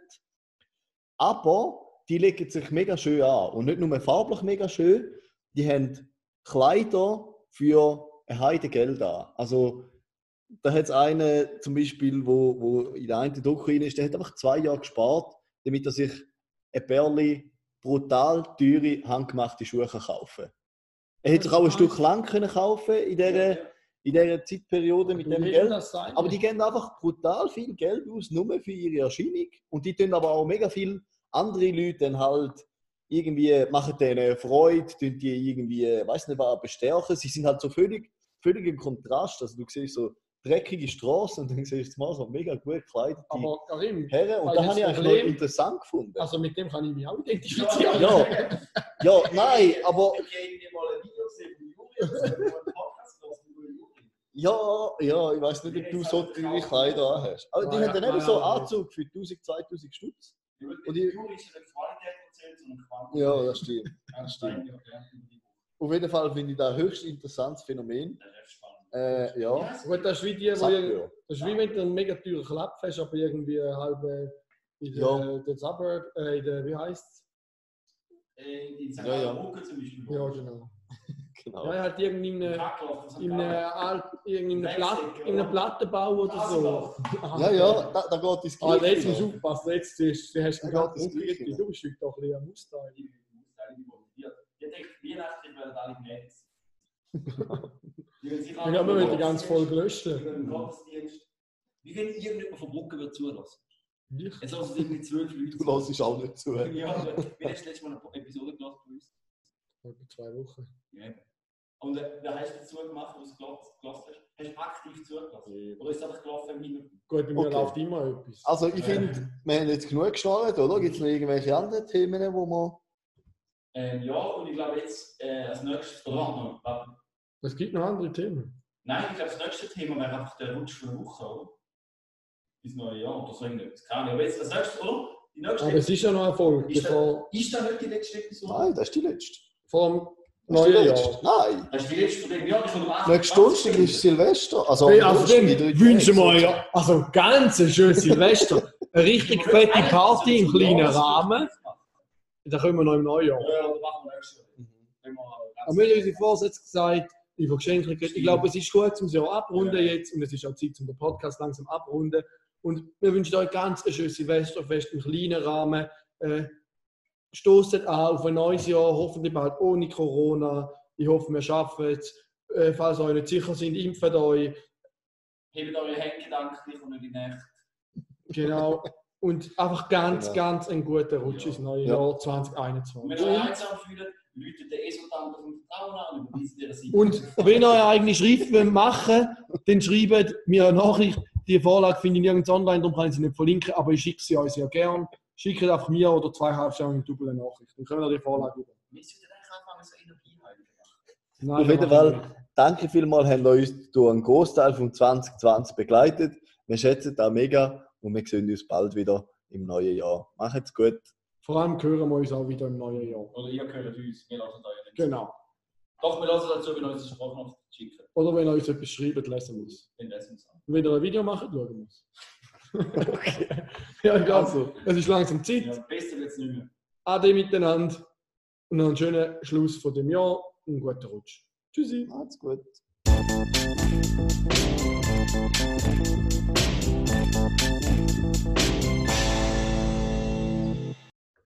Aber die legen sich mega schön an. Und nicht nur farblich mega schön, die haben Kleider für ein Heide Geld an. Also, da hat es einen zum Beispiel, wo, wo in der einen rein ist, der hat einfach zwei Jahre gespart, damit er sich ein Bärli brutal teure, handgemachte Schuhe kaufen kann. Er hätte sich auch ein Stück lang können kaufen in dieser, in dieser Zeitperiode mit dem Geld. Aber die geben einfach brutal viel Geld aus, nur für ihre Erscheinung. Und die tun aber auch mega viel andere Leute dann halt irgendwie, machen denen Freude, tun die irgendwie, weiß nicht was, bestärken. Sie sind halt so völlig, völlig im Kontrast. Also du siehst so dreckige Straßen und dann siehst du mal so mega gut gekleidete Aber Karim, Herren. Und da habe ich das eigentlich noch interessant gefunden. also mit dem kann ich mich auch identifizieren. Ja, ja, nein, aber ja, ja, ich weiß nicht, ob du so teure Kleider anhast. Aber die haben dann eben so. Anzug für 1000, 2000 Stutz. Und ist ja das stimmt. Das stimmt. Auf jeden Fall finde ich das ein höchst interessantes Phänomen. das ist spannend. Äh, ja, Gut, das ist wie die. Das ist wie wenn du einen mega teuren Klapp hast, aber irgendwie halb äh, in der, Ja. der Suburb, äh, in der, wie heißt es? Äh, In St. Ja, ja. Zum Beispiel. Ja, genau. Genau. Ja, halt irgendeine, einer Alt, irgendeinem Wechsel, Platt, ja. in einem Plattenbau oder so. Ja, ja, da, da geht es Ah, jetzt musst du aufpassen, jetzt ist, du hast geht ganz das Gleiche. du bist heute doch ein bisschen am Austeilen. Ich denke, Weihnachten werden alle gnädig sein. Dann haben wir die ganze Folge gelöscht. Im Gottesdienst. Wie wenn irgendjemand von Brücken wird zulassen. Ich? Jetzt lassen sie irgendwie zwölf Leute Du lässt auch nicht zu. Ja, aber wie hast du letztes Mal eine Episode gelassen bei uns? Etwa zwei Wochen. Ja. Und äh, wer hast du dazu gemacht, wo du es gelassen hast? Hast du aktiv zugelassen? Oder ist es einfach gelaufen im Hintergrund? Gut, bei mir Okay. läuft immer etwas. Also ich finde, wir haben jetzt genug geschnallt, oder? Gibt es noch irgendwelche anderen Themen, wo wir... Ähm, ja, und ich glaube jetzt äh, als nächstes, oder warte noch, warte. Es gibt noch andere Themen. Nein, ich glaube das nächste Thema wäre einfach der Rutsch von der Woche, oder? Bis neue Jahr oder so irgendetwas. Keine Ahnung, aber jetzt das nächste, oder? Die nächste Aber es ist ja noch eine Folge. Ist das- Bevor, Ist das nicht die letzte Episode? Nein, das ist die letzte. vor dem Das ist die neuen letzte. Jahr. Nein. Das ist die letzte von dem Jahr, die von dem 8. Nächste Donnerstag ist Silvester. Also, Hey, am also dritte wünschen wir euch ja, also ganz ein schönes Silvester. Eine richtig fette Party im kleinen Rahmen. Da können wir noch im Neujahr. Ja, das machen wir nächstes Jahr. Mhm. Aber wir haben unsere Vorsätze gesagt, ich habe Geschenke. Ich glaube, es ist gut, um das Jahr abrunden Ja. jetzt und es ist auch Zeit, um den Podcast langsam abrunden. Und wir wünschen euch ganz ein schönes Silvesterfest im kleinen Rahmen. Äh, stoßet an auf ein neues Jahr, hoffentlich bald ohne Corona. Ich hoffe, wir schaffen es. Äh, falls ihr euch nicht sicher sind, impft euch. Hebt eure Hände gedanklich und nicht in Nacht. Genau. Und einfach ganz, Genau. ganz einen guten Rutsch ins neue Ja. Jahr Und wenn 2021. ihr euch einsam fühlt, läutet der Esultant auf dem Vertrauen an und überweist dir das Und wenn ihr eine eigene Schrift wollt machen wollt, dann schreibt mir eine Nachricht. Die Vorlage finde ich nirgends online, darum kann ich sie nicht verlinken, aber ich schicke sie euch sehr gern. Schickt einfach mir oder zwei Halbsterne und Double eine Nachricht. Dann können wir die Vorlage über. Wir sollten eigentlich anfangen, so machen. Nein, Auf jeden Fall. wir. Danke vielmals, habt ihr uns durch einen Großteil von 2020 begleitet. Wir schätzen das mega und wir sehen uns bald wieder im neuen Jahr. Macht's gut. Vor allem hören wir uns auch wieder im neuen Jahr. Oder ihr gehört uns, wir lassen euch nicht. Genau. Doch, wir lassen dazu, wenn ihr uns eine Sprachnachricht schicken. Oder wenn ihr uns etwas schreibt, lesen wir es. Dann lesen wir es an. Und wenn ihr ein Video macht, schauen wir es. Okay. ja, also, es ist langsam Zeit. Ja, besser es nicht mehr. Ade miteinander und noch einen schönen Schluss von dem Jahr und einen guten Rutsch. Tschüssi. Macht's gut. Thank you.